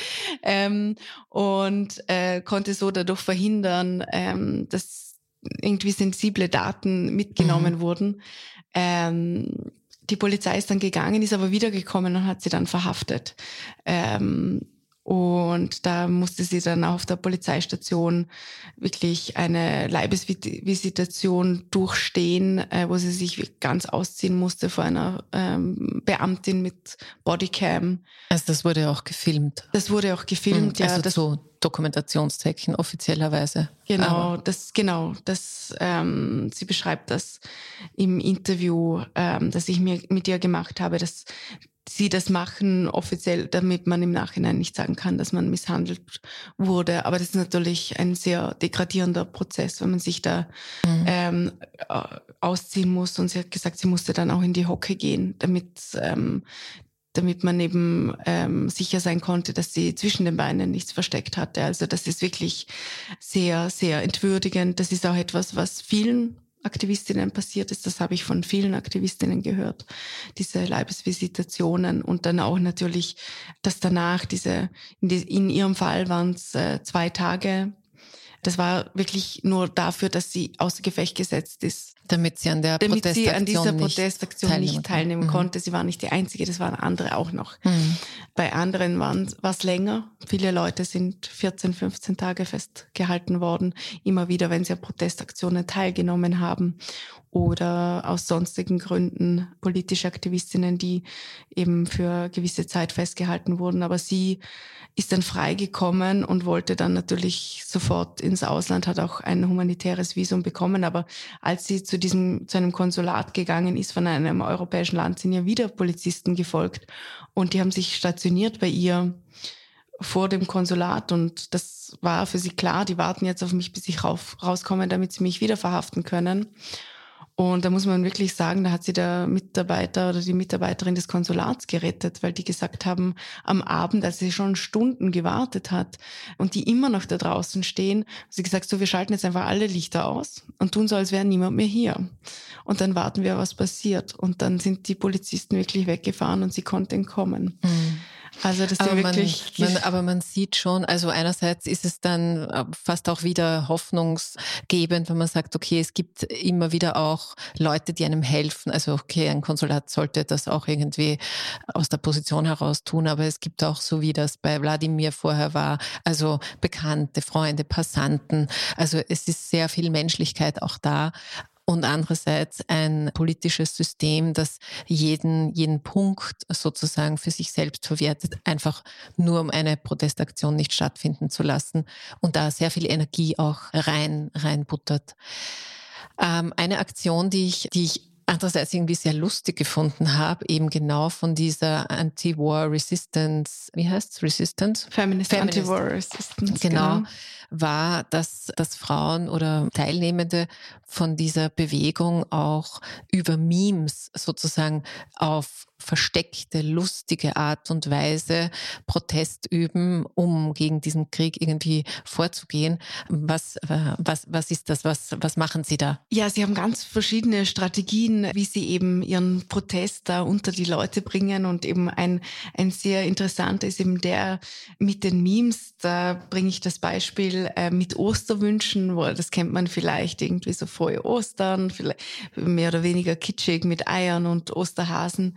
Speaker 2: Ähm, und äh, konnte so dadurch verhindern, ähm, dass irgendwie sensible Daten mitgenommen mhm. wurden. Ähm, die Polizei ist dann gegangen, ist aber wiedergekommen und hat sie dann verhaftet. Ähm, und da musste sie dann auf der Polizeistation wirklich eine Leibesvisitation durchstehen, äh, wo sie sich ganz ausziehen musste vor einer ähm, Beamtin mit Bodycam.
Speaker 1: Also das wurde auch gefilmt.
Speaker 2: Das wurde auch gefilmt,
Speaker 1: mhm,
Speaker 2: ja.
Speaker 1: Also
Speaker 2: das,
Speaker 1: zu Dokumentationszwecken offiziellerweise.
Speaker 2: Genau, Aber. das genau, das ähm, sie beschreibt das im Interview, ähm, das ich mir mit ihr gemacht habe, dass sie das machen offiziell, damit man im Nachhinein nicht sagen kann, dass man misshandelt wurde. Aber das ist natürlich ein sehr degradierender Prozess, wenn man sich da mhm. ähm, ausziehen muss. Und sie hat gesagt, sie musste dann auch in die Hocke gehen, damit ähm, damit man eben ähm, sicher sein konnte, dass sie zwischen den Beinen nichts versteckt hatte. Also das ist wirklich sehr, sehr entwürdigend. Das ist auch etwas, was vielen Aktivistinnen passiert ist. Das habe ich von vielen Aktivistinnen gehört, diese Leibesvisitationen und dann auch natürlich, dass danach diese, in, ihrem Fall waren es äh, zwei Tage das war wirklich nur dafür, dass sie außer Gefecht gesetzt ist.
Speaker 1: Damit sie an der
Speaker 2: Damit Protestaktion sie an dieser Protestaktion nicht teilnehmen, nicht teilnehmen mhm. konnte. Sie war nicht die Einzige, das waren andere auch noch. Mhm. Bei anderen war es länger. Viele Leute sind 14, 15 Tage festgehalten worden, immer wieder, wenn sie an Protestaktionen teilgenommen haben oder aus sonstigen Gründen politische Aktivistinnen, die eben für gewisse Zeit festgehalten wurden. Aber sie ist dann freigekommen und wollte dann natürlich sofort ins Ausland, hat auch ein humanitäres Visum bekommen. Aber als sie zu diesem, zu einem Konsulat gegangen ist von einem europäischen Land, sind ihr wieder Polizisten gefolgt und die haben sich stationiert bei ihr vor dem Konsulat und das war für sie klar, die warten jetzt auf mich, bis ich rauf, rauskomme, damit sie mich wieder verhaften können. Und da muss man wirklich sagen, da hat sie der Mitarbeiter oder die Mitarbeiterin des Konsulats gerettet, weil die gesagt haben, am Abend, als sie schon Stunden gewartet hat und die immer noch da draußen stehen, sie gesagt, so, wir schalten jetzt einfach alle Lichter aus und tun so, als wäre niemand mehr hier. Und dann warten wir, was passiert. Und dann sind die Polizisten wirklich weggefahren und sie konnten kommen. Mhm.
Speaker 1: Also das aber, man, <laughs> man, aber man sieht schon, also einerseits ist es dann äh, fast auch wieder hoffnungsgebend, wenn man sagt, okay, es gibt immer wieder auch Leute, die einem helfen. Also okay, ein Konsulat sollte das auch irgendwie aus der Position heraus tun, aber es gibt auch so, wie das bei Wladimir vorher war, also Bekannte, Freunde, Passanten. Also es ist sehr viel Menschlichkeit auch da und andererseits ein politisches System, das jeden, jeden Punkt sozusagen für sich selbst verwertet, einfach nur um eine Protestaktion nicht stattfinden zu lassen und da sehr viel Energie auch rein, reinbuttert. Ähm, eine Aktion, die ich, die ich andererseits irgendwie sehr lustig gefunden habe, eben genau von dieser Anti-War Resistance, wie heißt Resistance?
Speaker 2: Feminist, Feminist. Anti-War Resistance.
Speaker 1: Genau. genau war, dass, dass Frauen oder Teilnehmende von dieser Bewegung auch über Memes sozusagen auf versteckte, lustige Art und Weise Protest üben, um gegen diesen Krieg irgendwie vorzugehen. Was, was, was ist das? Was, was machen Sie da?
Speaker 2: Ja, Sie haben ganz verschiedene Strategien, wie Sie eben Ihren Protest da unter die Leute bringen. Und eben ein, ein sehr interessanter ist eben der mit den Memes. Da bringe ich das Beispiel äh, mit Osterwünschen, wo, das kennt man vielleicht irgendwie so frohe Ostern, vielleicht mehr oder weniger kitschig mit Eiern und Osterhasen.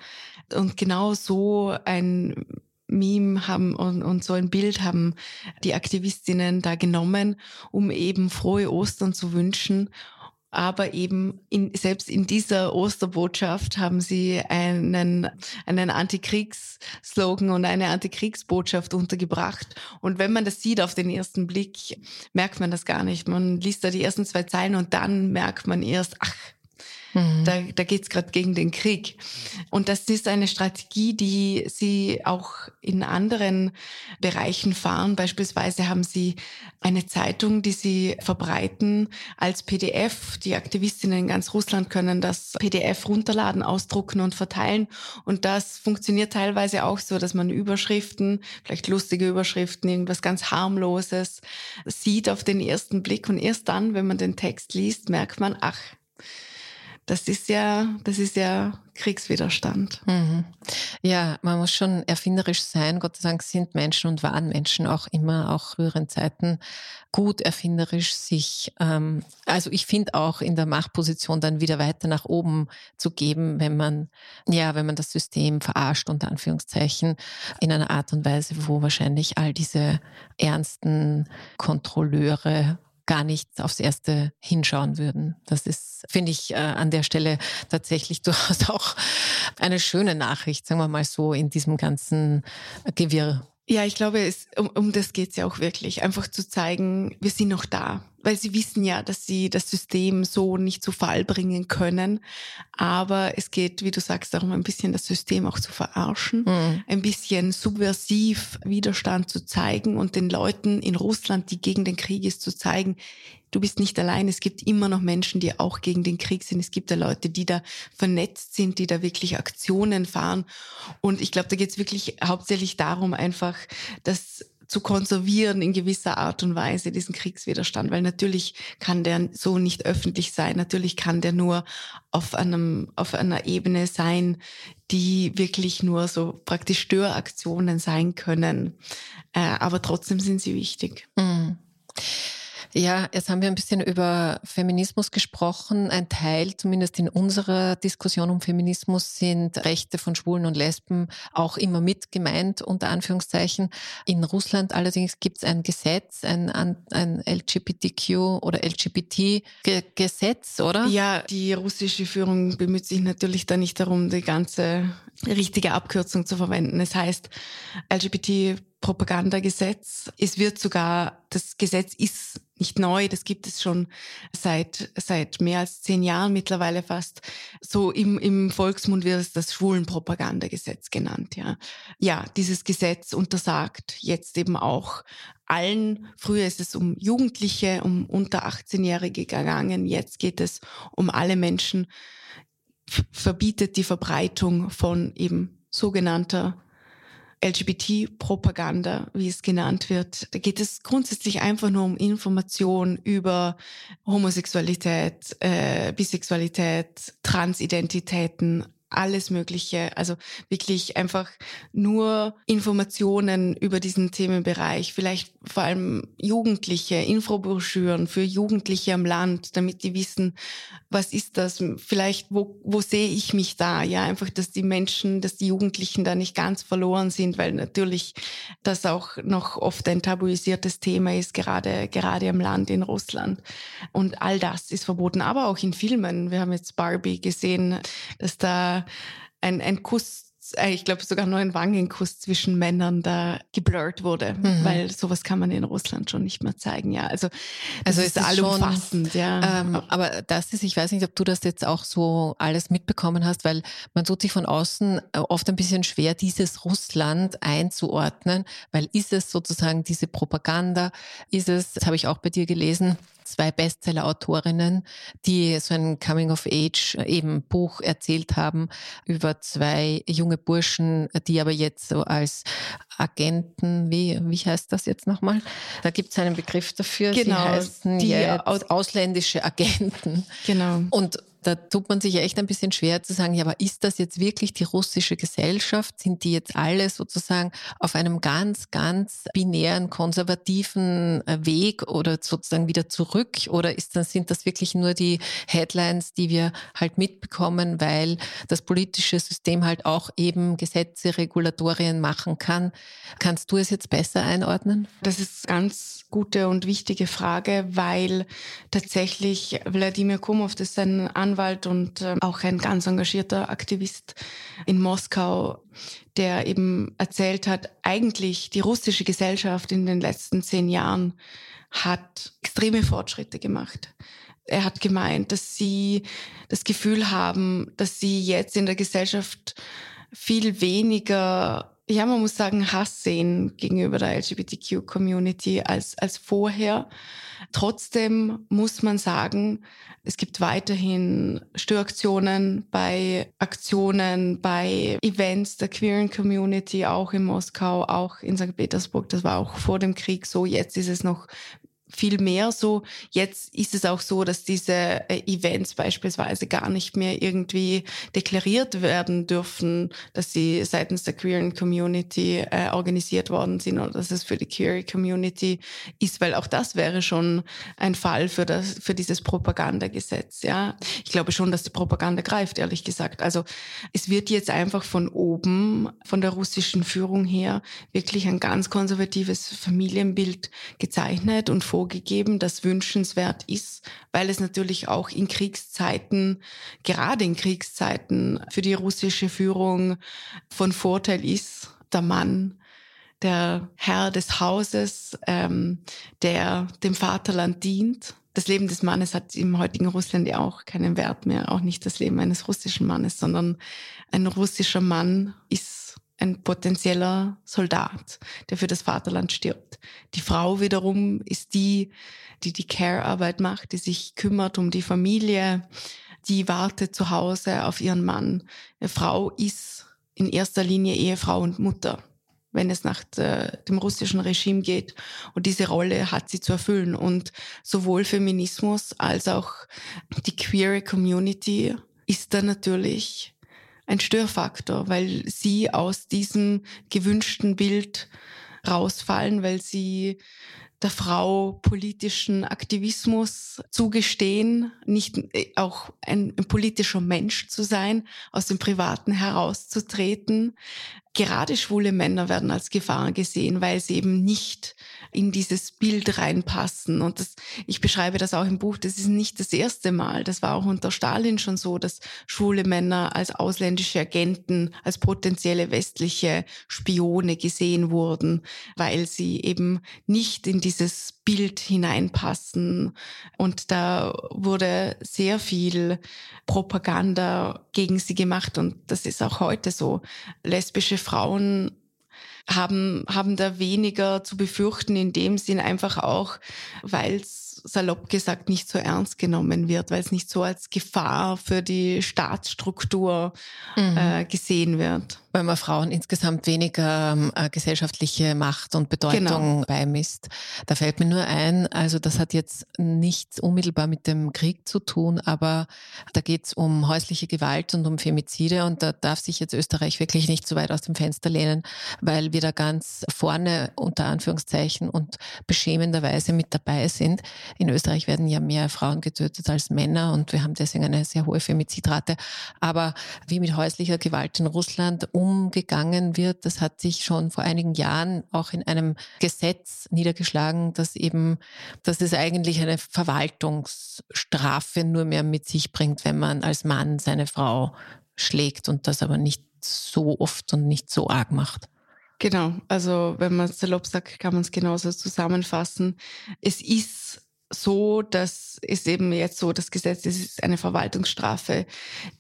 Speaker 2: Und genau so ein Meme haben und, und so ein Bild haben die Aktivistinnen da genommen, um eben frohe Ostern zu wünschen aber eben in, selbst in dieser Osterbotschaft haben sie einen, einen Antikriegsslogan und eine Antikriegsbotschaft untergebracht. Und wenn man das sieht auf den ersten Blick, merkt man das gar nicht. Man liest da die ersten zwei Zeilen und dann merkt man erst, ach, Mhm. Da, da geht es gerade gegen den Krieg. Und das ist eine Strategie, die sie auch in anderen Bereichen fahren. Beispielsweise haben sie eine Zeitung, die sie verbreiten als PDF. Die Aktivistinnen in ganz Russland können das PDF runterladen, ausdrucken und verteilen. Und das funktioniert teilweise auch so, dass man Überschriften, vielleicht lustige Überschriften, irgendwas ganz harmloses sieht auf den ersten Blick. Und erst dann, wenn man den Text liest, merkt man, ach, das ist ja, das ist ja Kriegswiderstand. Mhm.
Speaker 1: Ja, man muss schon erfinderisch sein. Gott sei Dank sind Menschen und waren Menschen auch immer, auch früheren Zeiten, gut erfinderisch sich, ähm, also ich finde auch in der Machtposition dann wieder weiter nach oben zu geben, wenn man, ja, wenn man das System verarscht, unter Anführungszeichen, in einer Art und Weise, wo wahrscheinlich all diese ernsten Kontrolleure gar nicht aufs Erste hinschauen würden. Das ist, finde ich, äh, an der Stelle tatsächlich <laughs> durchaus auch eine schöne Nachricht, sagen wir mal so, in diesem ganzen Gewirr.
Speaker 2: Ja, ich glaube, es, um, um das geht es ja auch wirklich. Einfach zu zeigen, wir sind noch da. Weil sie wissen ja, dass sie das System so nicht zu Fall bringen können. Aber es geht, wie du sagst, darum, ein bisschen das System auch zu verarschen, mhm. ein bisschen subversiv Widerstand zu zeigen und den Leuten in Russland, die gegen den Krieg ist, zu zeigen, du bist nicht allein. Es gibt immer noch Menschen, die auch gegen den Krieg sind. Es gibt ja Leute, die da vernetzt sind, die da wirklich Aktionen fahren. Und ich glaube, da geht es wirklich hauptsächlich darum, einfach, dass zu konservieren in gewisser Art und Weise, diesen Kriegswiderstand, weil natürlich kann der so nicht öffentlich sein, natürlich kann der nur auf einem, auf einer Ebene sein, die wirklich nur so praktisch Störaktionen sein können. Äh, aber trotzdem sind sie wichtig. Mhm.
Speaker 1: Ja, jetzt haben wir ein bisschen über Feminismus gesprochen. Ein Teil, zumindest in unserer Diskussion um Feminismus, sind Rechte von Schwulen und Lesben auch immer mit gemeint, unter Anführungszeichen. In Russland allerdings gibt es ein Gesetz, ein, ein LGBTQ oder LGBT-Gesetz, oder?
Speaker 2: Ja, die russische Führung bemüht sich natürlich da nicht darum, die ganze richtige Abkürzung zu verwenden. Es heißt LGBT Propagandagesetz. Es wird sogar, das Gesetz ist nicht neu, das gibt es schon seit, seit mehr als zehn Jahren mittlerweile fast. So im, im Volksmund wird es das Schwulenpropagandagesetz genannt, ja. Ja, dieses Gesetz untersagt jetzt eben auch allen, früher ist es um Jugendliche, um unter 18-Jährige gegangen, jetzt geht es um alle Menschen, verbietet die Verbreitung von eben sogenannter LGBT-Propaganda, wie es genannt wird. Da geht es grundsätzlich einfach nur um Information über Homosexualität, äh, Bisexualität, Transidentitäten, alles Mögliche. Also wirklich einfach nur Informationen über diesen Themenbereich. Vielleicht vor allem Jugendliche, Infobroschüren für Jugendliche am Land, damit die wissen, was ist das? Vielleicht, wo, wo sehe ich mich da? Ja, einfach, dass die Menschen, dass die Jugendlichen da nicht ganz verloren sind, weil natürlich das auch noch oft ein tabuisiertes Thema ist, gerade, gerade am Land in Russland. Und all das ist verboten, aber auch in Filmen. Wir haben jetzt Barbie gesehen, dass da ein, ein Kuss äh, ich glaube sogar nur ein Wangenkuss zwischen Männern da geblurrt wurde, mhm. weil sowas kann man in Russland schon nicht mehr zeigen. Ja, also also ist, ist allumfassend. Schon, ja,
Speaker 1: ähm, aber das ist, ich weiß nicht, ob du das jetzt auch so alles mitbekommen hast, weil man tut sich von außen äh, oft ein bisschen schwer, dieses Russland einzuordnen, weil ist es sozusagen diese Propaganda, ist es, das habe ich auch bei dir gelesen, zwei Bestseller-Autorinnen, die so ein Coming-of-Age äh, eben Buch erzählt haben über zwei junge Burschen, die aber jetzt so als Agenten, wie, wie heißt das jetzt nochmal? Da gibt es einen Begriff dafür.
Speaker 2: Genau.
Speaker 1: Sie heißen die jetzt ausländische Agenten.
Speaker 2: Genau.
Speaker 1: Und da tut man sich echt ein bisschen schwer zu sagen, ja, aber ist das jetzt wirklich die russische Gesellschaft? Sind die jetzt alle sozusagen auf einem ganz, ganz binären, konservativen äh, Weg oder sozusagen wieder zurück? Oder ist das, sind das wirklich nur die Headlines, die wir halt mitbekommen, weil das politische System halt auch eben Gesetze, Regulatorien machen kann? Kannst du es jetzt besser einordnen?
Speaker 2: Das ist ganz gute und wichtige Frage, weil tatsächlich Wladimir Kumov, das ist ein Anwalt und äh, auch ein ganz engagierter Aktivist in Moskau, der eben erzählt hat, eigentlich die russische Gesellschaft in den letzten zehn Jahren hat extreme Fortschritte gemacht. Er hat gemeint, dass sie das Gefühl haben, dass sie jetzt in der Gesellschaft viel weniger ja, man muss sagen, Hass sehen gegenüber der LGBTQ-Community als, als vorher. Trotzdem muss man sagen, es gibt weiterhin Störaktionen bei Aktionen, bei Events der queeren Community, auch in Moskau, auch in St. Petersburg. Das war auch vor dem Krieg so. Jetzt ist es noch viel mehr so. Jetzt ist es auch so, dass diese äh, Events beispielsweise gar nicht mehr irgendwie deklariert werden dürfen, dass sie seitens der queeren Community äh, organisiert worden sind oder dass es für die queer Community ist, weil auch das wäre schon ein Fall für das, für dieses Propagandagesetz, ja. Ich glaube schon, dass die Propaganda greift, ehrlich gesagt. Also es wird jetzt einfach von oben, von der russischen Führung her, wirklich ein ganz konservatives Familienbild gezeichnet und vor vorgegeben, das wünschenswert ist, weil es natürlich auch in Kriegszeiten, gerade in Kriegszeiten für die russische Führung von Vorteil ist, der Mann, der Herr des Hauses, ähm, der dem Vaterland dient. Das Leben des Mannes hat im heutigen Russland ja auch keinen Wert mehr, auch nicht das Leben eines russischen Mannes, sondern ein russischer Mann ist ein potenzieller Soldat, der für das Vaterland stirbt. Die Frau wiederum ist die, die die Care-Arbeit macht, die sich kümmert um die Familie, die wartet zu Hause auf ihren Mann. Eine Frau ist in erster Linie Ehefrau und Mutter, wenn es nach dem russischen Regime geht. Und diese Rolle hat sie zu erfüllen. Und sowohl Feminismus als auch die queer Community ist da natürlich ein Störfaktor, weil sie aus diesem gewünschten Bild rausfallen, weil sie der Frau politischen Aktivismus zugestehen, nicht äh, auch ein, ein, politischer Mensch zu sein, aus dem Privaten herauszutreten. Gerade schwule Männer werden als Gefahr gesehen, weil sie eben nicht in dieses Bild reinpassen. Und das, ich beschreibe das auch im Buch, das ist nicht das erste Mal. Das war auch unter Stalin schon so, dass schwule Männer als ausländische Agenten, als potenzielle westliche Spione gesehen wurden, weil sie eben nicht in dieses Bild hineinpassen. Und da wurde sehr viel Propaganda gegen sie gemacht. Und das ist auch heute so. Lesbische Frauen haben, haben da weniger zu befürchten in dem Sinn einfach auch, weil es salopp gesagt nicht so ernst genommen wird, weil es nicht so als Gefahr für die Staatsstruktur mhm. äh, gesehen wird.
Speaker 1: Weil man Frauen insgesamt weniger ähm, äh, gesellschaftliche Macht und Bedeutung genau. beimisst. Da fällt mir nur ein, also das hat jetzt nichts unmittelbar mit dem Krieg zu tun, aber da geht es um häusliche Gewalt und um Femizide und da darf sich jetzt Österreich wirklich nicht so weit aus dem Fenster lehnen, weil wir da ganz vorne unter Anführungszeichen und beschämenderweise mit dabei sind. In Österreich werden ja mehr Frauen getötet als Männer und wir haben deswegen eine sehr hohe Femizidrate. Aber wie mit häuslicher Gewalt in Russland umgegangen wird, das hat sich schon vor einigen Jahren auch in einem Gesetz niedergeschlagen, dass eben, dass es eigentlich eine Verwaltungsstrafe nur mehr mit sich bringt, wenn man als Mann seine Frau schlägt und das aber nicht so oft und nicht so arg macht.
Speaker 2: Genau, also wenn man es salopp sagt, kann man es genauso zusammenfassen. Es ist so, dass es eben jetzt so, das Gesetz es ist eine Verwaltungsstrafe,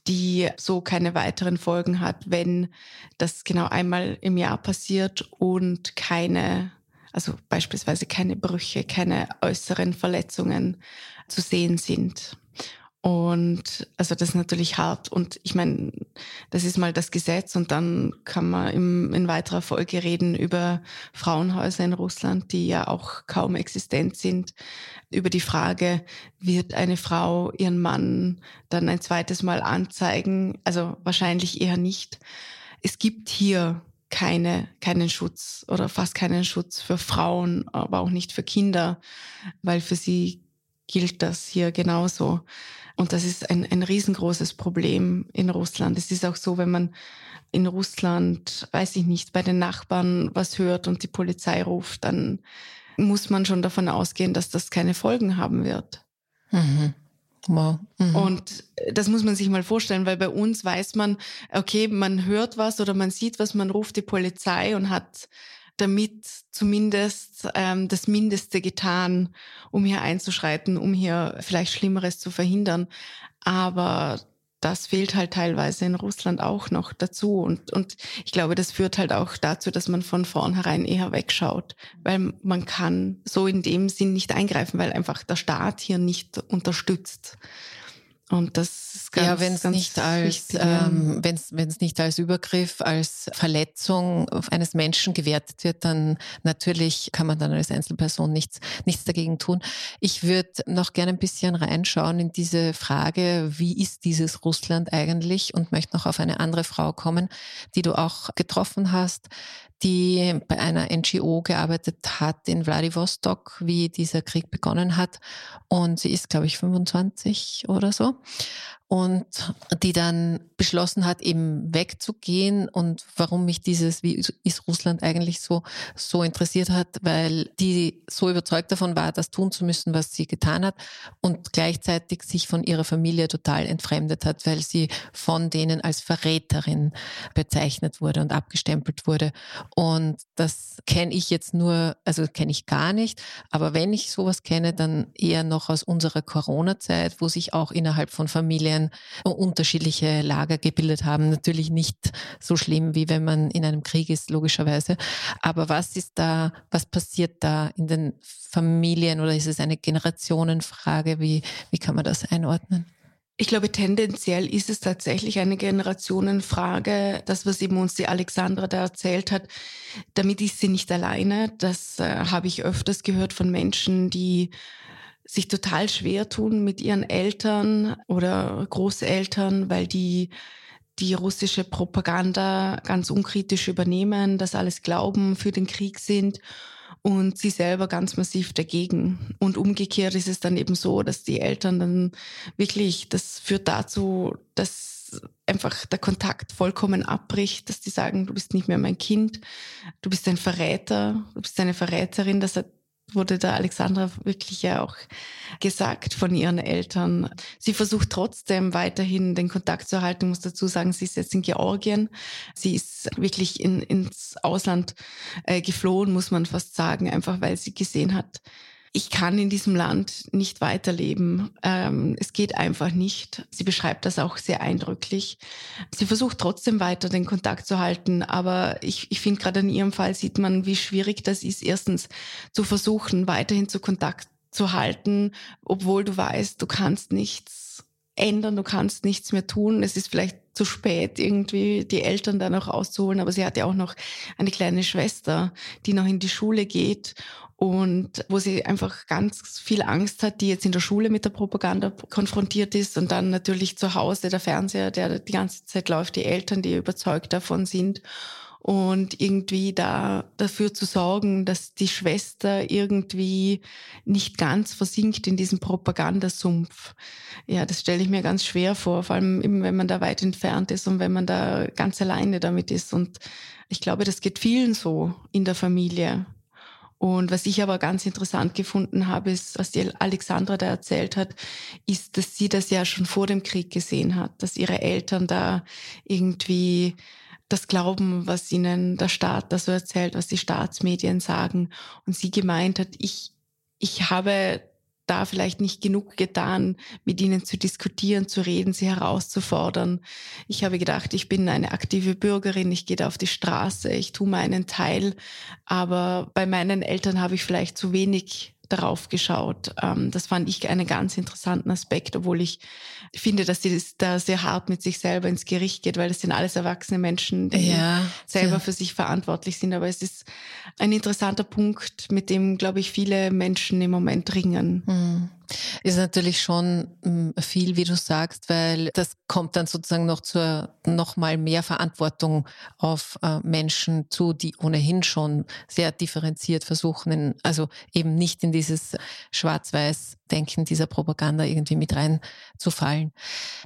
Speaker 2: die so keine weiteren Folgen hat, wenn das genau einmal im Jahr passiert und keine, also beispielsweise keine Brüche, keine äußeren Verletzungen zu sehen sind. Und also das ist natürlich hart. Und ich meine, das ist mal das Gesetz und dann kann man im, in weiterer Folge reden über Frauenhäuser in Russland, die ja auch kaum existent sind, über die Frage, wird eine Frau ihren Mann dann ein zweites Mal anzeigen? Also wahrscheinlich eher nicht. Es gibt hier keine, keinen Schutz oder fast keinen Schutz für Frauen, aber auch nicht für Kinder, weil für sie gilt das hier genauso. Und das ist ein, ein riesengroßes Problem in Russland. Es ist auch so, wenn man in Russland, weiß ich nicht, bei den Nachbarn was hört und die Polizei ruft, dann muss man schon davon ausgehen, dass das keine Folgen haben wird. Mhm. Wow. Mhm. Und das muss man sich mal vorstellen, weil bei uns weiß man, okay, man hört was oder man sieht was, man ruft die Polizei und hat damit zumindest ähm, das Mindeste getan, um hier einzuschreiten, um hier vielleicht Schlimmeres zu verhindern. Aber das fehlt halt teilweise in Russland auch noch dazu. Und, und ich glaube, das führt halt auch dazu, dass man von vornherein eher wegschaut, weil man kann so in dem Sinn nicht eingreifen, weil einfach der Staat hier nicht unterstützt. Und das ist ganz,
Speaker 1: ja, wenn es nicht als ähm, wenn es nicht als Übergriff, als Verletzung eines Menschen gewertet wird, dann natürlich kann man dann als Einzelperson nichts nichts dagegen tun. Ich würde noch gerne ein bisschen reinschauen in diese Frage, wie ist dieses Russland eigentlich? Und möchte noch auf eine andere Frau kommen, die du auch getroffen hast, die bei einer NGO gearbeitet hat in Vladivostok, wie dieser Krieg begonnen hat. Und sie ist, glaube ich, 25 oder so und die dann beschlossen hat, eben wegzugehen und warum mich dieses, wie ist Russland eigentlich so, so interessiert hat, weil die so überzeugt davon war, das tun zu müssen, was sie getan hat und gleichzeitig sich von ihrer Familie total entfremdet hat, weil sie von denen als Verräterin bezeichnet wurde und abgestempelt wurde. Und das kenne ich jetzt nur, also kenne ich gar nicht, aber wenn ich sowas kenne, dann eher noch aus unserer Corona-Zeit, wo sich auch innerhalb von Familien Familien unterschiedliche Lager gebildet haben. Natürlich nicht so schlimm, wie wenn man in einem Krieg ist, logischerweise. Aber was ist da, was passiert da in den Familien oder ist es eine Generationenfrage? Wie, wie kann man das einordnen?
Speaker 2: Ich glaube, tendenziell ist es tatsächlich eine Generationenfrage. Das, was eben uns die Alexandra da erzählt hat, damit ist sie nicht alleine. Das äh, habe ich öfters gehört von Menschen, die sich total schwer tun mit ihren Eltern oder Großeltern, weil die die russische Propaganda ganz unkritisch übernehmen, das alles glauben, für den Krieg sind und sie selber ganz massiv dagegen. Und umgekehrt ist es dann eben so, dass die Eltern dann wirklich, das führt dazu, dass einfach der Kontakt vollkommen abbricht, dass die sagen, du bist nicht mehr mein Kind, du bist ein Verräter, du bist eine Verräterin, das hat wurde der Alexandra wirklich ja auch gesagt von ihren Eltern. Sie versucht trotzdem weiterhin den Kontakt zu erhalten. Muss dazu sagen, sie ist jetzt in Georgien. Sie ist wirklich in, ins Ausland äh, geflohen, muss man fast sagen, einfach weil sie gesehen hat, ich kann in diesem Land nicht weiterleben. Ähm, es geht einfach nicht. Sie beschreibt das auch sehr eindrücklich. Sie versucht trotzdem weiter den Kontakt zu halten, aber ich, ich finde gerade in ihrem Fall sieht man, wie schwierig das ist, erstens zu versuchen, weiterhin zu Kontakt zu halten, obwohl du weißt, du kannst nichts ändern, du kannst nichts mehr tun. Es ist vielleicht zu spät, irgendwie die Eltern da noch auszuholen, aber sie hat ja auch noch eine kleine Schwester, die noch in die Schule geht und wo sie einfach ganz viel Angst hat, die jetzt in der Schule mit der Propaganda konfrontiert ist und dann natürlich zu Hause der Fernseher, der die ganze Zeit läuft, die Eltern, die überzeugt davon sind und irgendwie da dafür zu sorgen, dass die Schwester irgendwie nicht ganz versinkt in diesem Propagandasumpf. Ja, das stelle ich mir ganz schwer vor, vor allem eben, wenn man da weit entfernt ist und wenn man da ganz alleine damit ist. Und ich glaube, das geht vielen so in der Familie. Und was ich aber ganz interessant gefunden habe, ist, was die Alexandra da erzählt hat, ist, dass sie das ja schon vor dem Krieg gesehen hat, dass ihre Eltern da irgendwie das glauben, was ihnen der Staat da so erzählt, was die Staatsmedien sagen. Und sie gemeint hat, ich, ich habe da vielleicht nicht genug getan, mit ihnen zu diskutieren, zu reden, sie herauszufordern. Ich habe gedacht, ich bin eine aktive Bürgerin, ich gehe da auf die Straße, ich tue meinen Teil, aber bei meinen Eltern habe ich vielleicht zu wenig darauf geschaut. Ähm, das fand ich einen ganz interessanten Aspekt, obwohl ich finde, dass sie da sehr hart mit sich selber ins Gericht geht, weil das sind alles erwachsene Menschen, die ja, selber ja. für sich verantwortlich sind. Aber es ist ein interessanter Punkt, mit dem, glaube ich, viele Menschen im Moment ringen. Mhm.
Speaker 1: Ist natürlich schon hm, viel, wie du sagst, weil das kommt dann sozusagen noch zur noch mal mehr Verantwortung auf äh, Menschen zu, die ohnehin schon sehr differenziert versuchen, in, also eben nicht in dieses Schwarz-Weiß-Denken dieser Propaganda irgendwie mit reinzufallen.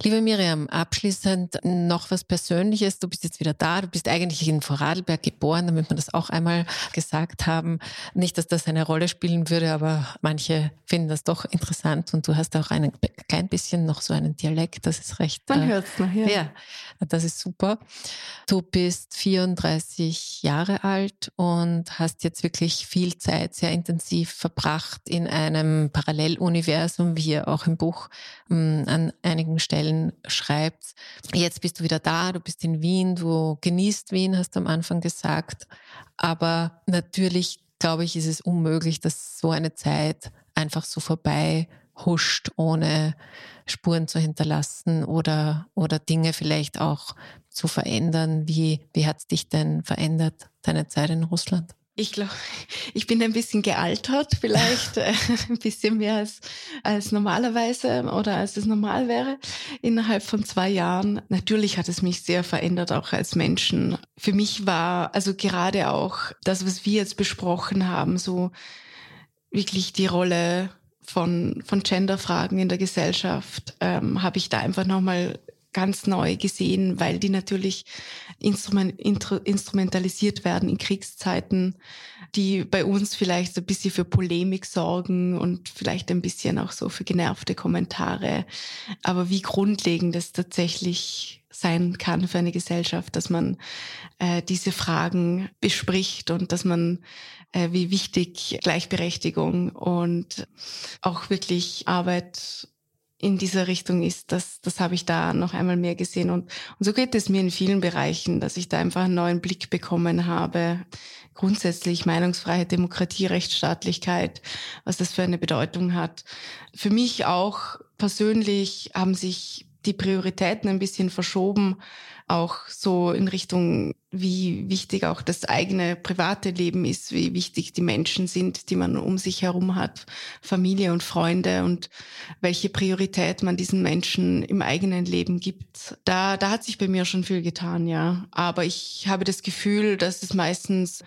Speaker 1: Liebe Miriam, abschließend noch was Persönliches. Du bist jetzt wieder da. Du bist eigentlich in Vorarlberg geboren, damit wir das auch einmal gesagt haben. Nicht, dass das eine Rolle spielen würde, aber manche finden das doch interessant interessant und du hast auch ein klein bisschen noch so einen Dialekt, das ist recht.
Speaker 2: Man äh, hört es noch, ja.
Speaker 1: Ja, das ist super. Du bist 34 Jahre alt und hast jetzt wirklich viel Zeit sehr intensiv verbracht in einem Paralleluniversum, wie ihr auch im Buch ähm, an einigen Stellen schreibt. Jetzt bist du wieder da, du bist in Wien, du genießt Wien, hast du am Anfang gesagt. Aber natürlich, glaube ich, ist es unmöglich, dass so eine Zeit einfach so vorbei huscht, ohne Spuren zu hinterlassen oder, oder Dinge vielleicht auch zu verändern. Wie, wie hat es dich denn verändert, deine Zeit in Russland?
Speaker 2: Ich glaube, ich bin ein bisschen gealtert, vielleicht <laughs> äh, ein bisschen mehr als, als normalerweise oder als es normal wäre innerhalb von zwei Jahren. Natürlich hat es mich sehr verändert, auch als Menschen. Für mich war also gerade auch das, was wir jetzt besprochen haben, so wirklich die Rolle von, von Genderfragen in der Gesellschaft, ähm, habe ich da einfach nochmal ganz neu gesehen, weil die natürlich instrument, instrumentalisiert werden in Kriegszeiten, die bei uns vielleicht so ein bisschen für Polemik sorgen und vielleicht ein bisschen auch so für genervte Kommentare. Aber wie grundlegend es tatsächlich sein kann für eine Gesellschaft, dass man äh, diese Fragen bespricht und dass man, wie wichtig Gleichberechtigung und auch wirklich Arbeit in dieser Richtung ist, das, das habe ich da noch einmal mehr gesehen. Und, und so geht es mir in vielen Bereichen, dass ich da einfach einen neuen Blick bekommen habe. Grundsätzlich Meinungsfreiheit, Demokratie, Rechtsstaatlichkeit, was das für eine Bedeutung hat. Für mich auch persönlich haben sich die Prioritäten ein bisschen verschoben, auch so in Richtung wie wichtig auch das eigene private Leben ist, wie wichtig die Menschen sind, die man um sich herum hat, Familie und Freunde und welche Priorität man diesen Menschen im eigenen Leben gibt. Da, da hat sich bei mir schon viel getan, ja. Aber ich habe das Gefühl, dass es meistens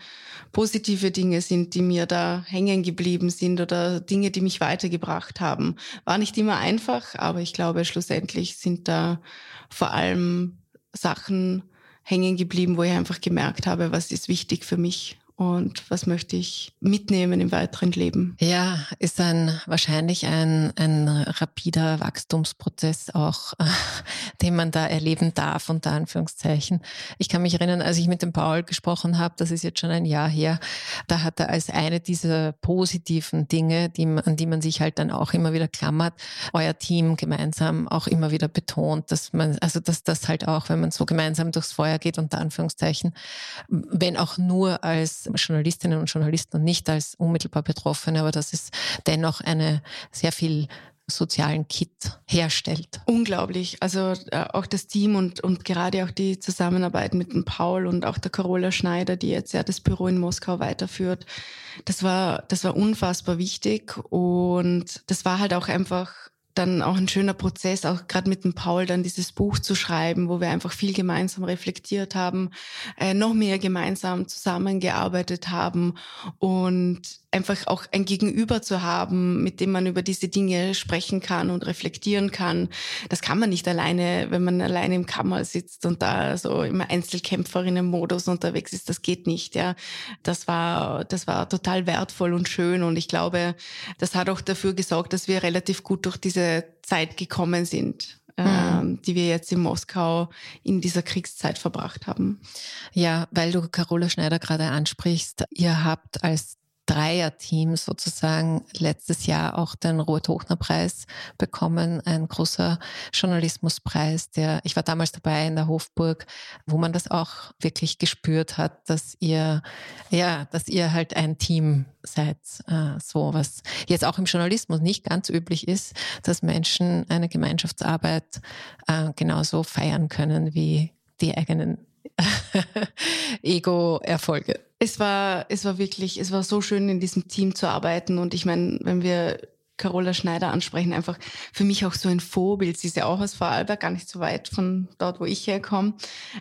Speaker 2: positive Dinge sind, die mir da hängen geblieben sind oder Dinge, die mich weitergebracht haben. War nicht immer einfach, aber ich glaube, schlussendlich sind da vor allem Sachen hängen geblieben, wo ich einfach gemerkt habe, was ist wichtig für mich und was möchte ich mitnehmen im weiteren Leben.
Speaker 1: Ja, ist ein wahrscheinlich ein, ein rapider Wachstumsprozess auch, äh, <laughs> den man da erleben darf, unter Anführungszeichen. Ich kann mich erinnern, als ich mit dem Paul gesprochen habe, das ist jetzt schon ein Jahr her, da hat er als eine dieser positiven Dinge, die, an die man sich halt dann auch immer wieder klammert, euer Team gemeinsam auch immer wieder betont, dass man, also dass das halt auch, wenn man so gemeinsam durchs Feuer geht, unter Anführungszeichen, wenn auch nur als Journalistinnen und Journalisten und nicht als unmittelbar Betroffene, aber dass es dennoch eine sehr viel sozialen Kit herstellt.
Speaker 2: Unglaublich. Also äh, auch das Team und, und gerade auch die Zusammenarbeit mit dem Paul und auch der Carola Schneider, die jetzt ja das Büro in Moskau weiterführt. Das war, das war unfassbar wichtig und das war halt auch einfach dann auch ein schöner Prozess, auch gerade mit dem Paul dann dieses Buch zu schreiben, wo wir einfach viel gemeinsam reflektiert haben, äh, noch mehr gemeinsam zusammengearbeitet haben und einfach auch ein Gegenüber zu haben, mit dem man über diese Dinge sprechen kann und reflektieren kann. Das kann man nicht alleine, wenn man alleine im Kammer sitzt und da so im Einzelkämpferinnenmodus unterwegs ist. Das geht nicht, ja. Das war, das war total wertvoll und schön und ich glaube, das hat auch dafür gesorgt, dass wir relativ gut durch diese Zeit gekommen sind. Mhm. Ähm, die wir jetzt in Moskau in dieser Kriegszeit verbracht haben.
Speaker 1: Ja, weil du Carola Schneider gerade ansprichst, ihr habt als Dreierteam sozusagen letztes Jahr auch den Robert-Hochner-Preis bekommen, ein großer Journalismuspreis, der, ich war damals dabei in der Hofburg, wo man das auch wirklich gespürt hat, dass ihr, ja, dass ihr halt ein Team seid, äh, so was jetzt auch im Journalismus nicht ganz üblich ist, dass Menschen eine Gemeinschaftsarbeit äh, genauso feiern können wie die eigenen <laughs> Ego-Erfolge.
Speaker 2: Es war, es war wirklich, es war so schön, in diesem Team zu arbeiten. Und ich meine, wenn wir Carola Schneider ansprechen, einfach für mich auch so ein Vorbild. Sie ist ja auch aus Vorarlberg, gar nicht so weit von dort, wo ich herkomme.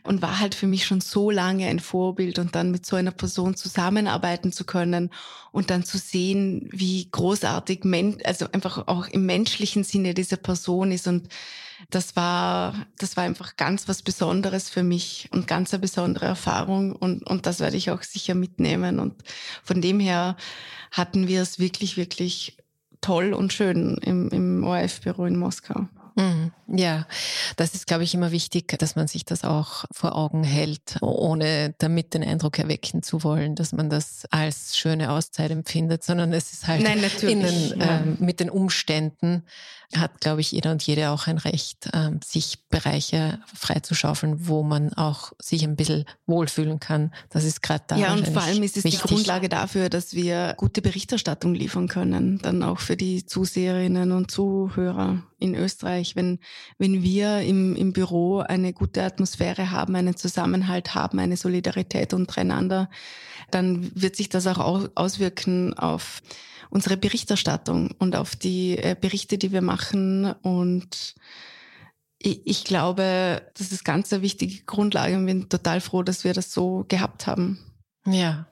Speaker 2: Und war halt für mich schon so lange ein Vorbild und dann mit so einer Person zusammenarbeiten zu können und dann zu sehen, wie großartig, also einfach auch im menschlichen Sinne diese Person ist und das war, das war einfach ganz was Besonderes für mich und ganz eine besondere Erfahrung und, und das werde ich auch sicher mitnehmen. Und von dem her hatten wir es wirklich, wirklich toll und schön im, im ORF-Büro in Moskau.
Speaker 1: Mhm. Ja, das ist, glaube ich, immer wichtig, dass man sich das auch vor Augen hält, ohne damit den Eindruck erwecken zu wollen, dass man das als schöne Auszeit empfindet, sondern es ist halt
Speaker 2: Nein, innen,
Speaker 1: ja. äh, mit den Umständen hat, glaube ich, jeder und jede auch ein Recht, äh, sich Bereiche freizuschaufeln, wo man auch sich ein bisschen wohlfühlen kann. Das ist gerade da.
Speaker 2: Ja, und vor allem ist es wichtig. die Grundlage dafür, dass wir gute Berichterstattung liefern können, dann auch für die Zuseherinnen und Zuhörer in Österreich, wenn, wenn wir im, im Büro eine gute Atmosphäre haben, einen Zusammenhalt haben, eine Solidarität untereinander, dann wird sich das auch auswirken auf unsere Berichterstattung und auf die äh, Berichte, die wir machen. Und ich, glaube, das ist ganz eine wichtige Grundlage und bin total froh, dass wir das so gehabt haben.
Speaker 1: Ja,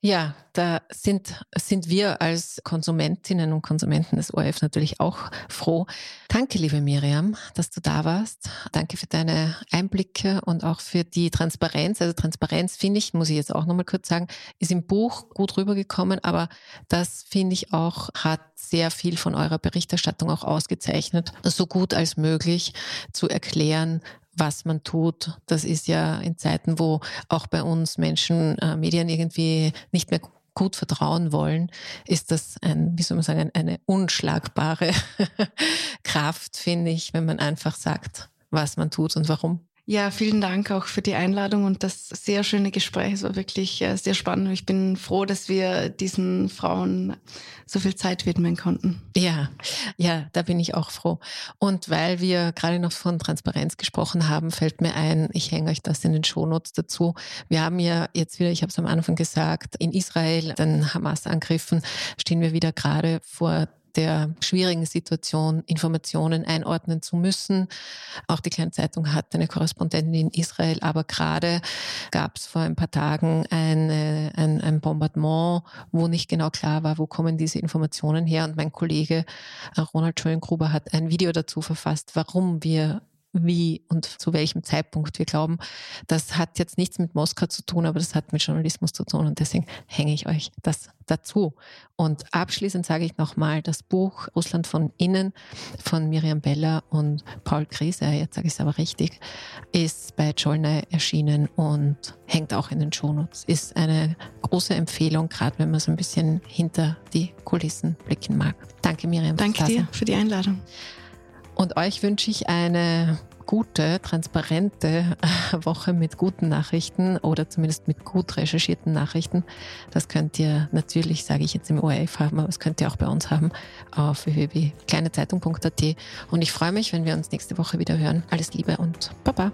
Speaker 1: ja, da sind, sind wir als Konsumentinnen und Konsumenten des ORF natürlich auch froh. Danke, liebe Miriam, dass du da warst. Danke für deine Einblicke und auch für die Transparenz. Also Transparenz, finde ich, muss ich jetzt auch nochmal kurz sagen, ist im Buch gut rübergekommen, aber das finde ich auch, hat sehr viel von eurer Berichterstattung auch ausgezeichnet, so gut als möglich zu erklären, was man tut. Das ist ja in Zeiten, wo auch bei uns Menschen äh, Medien irgendwie nicht mehr gut vertrauen wollen, ist das ein, wie soll man sagen, eine unschlagbare <laughs> Kraft, finde ich, wenn man einfach sagt, was man tut und warum.
Speaker 2: Ja, vielen Dank auch für die Einladung und das sehr schöne Gespräch. Es war wirklich äh, sehr spannend. Ich bin froh, dass wir diesen Frauen so viel Zeit widmen konnten.
Speaker 1: Ja, ja, da bin ich auch froh. Und weil wir gerade noch von Transparenz gesprochen haben, fällt mir ein, ich hänge euch das in den Shownotes dazu. Wir haben ja jetzt wieder, ich habe es am Anfang gesagt, in Israel, den Hamas-Angriffen, stehen wir wieder gerade vor der schwierigen Situation, Informationen einordnen zu müssen. Auch die Kleine Zeitung hat eine Korrespondentin in Israel, aber gerade gab es vor ein paar Tagen eine, ein, ein Bombardement, wo nicht genau klar war, wo kommen diese Informationen her. Und mein Kollege Ronald Schöngruber hat ein Video dazu verfasst, warum wir wie und zu welchem Zeitpunkt wir glauben. Das hat jetzt nichts mit Moskau zu tun, aber das hat mit Journalismus zu tun und deswegen hänge ich euch das dazu. Und abschließend sage ich nochmal, das Buch Russland von innen von Miriam Beller und Paul Krise, jetzt sage ich es aber richtig, ist bei Cholnay erschienen und hängt auch in den Shownotes. Ist eine große Empfehlung, gerade wenn man so ein bisschen hinter die Kulissen blicken mag. Danke Miriam.
Speaker 2: Danke dir für die Einladung.
Speaker 1: Und euch wünsche ich eine gute, transparente Woche mit guten Nachrichten oder zumindest mit gut recherchierten Nachrichten. Das könnt ihr natürlich, sage ich jetzt im ORF haben, aber das könnt ihr auch bei uns haben auf www.kleinezeitung.at. Und ich freue mich, wenn wir uns nächste Woche wieder hören. Alles Liebe und Baba.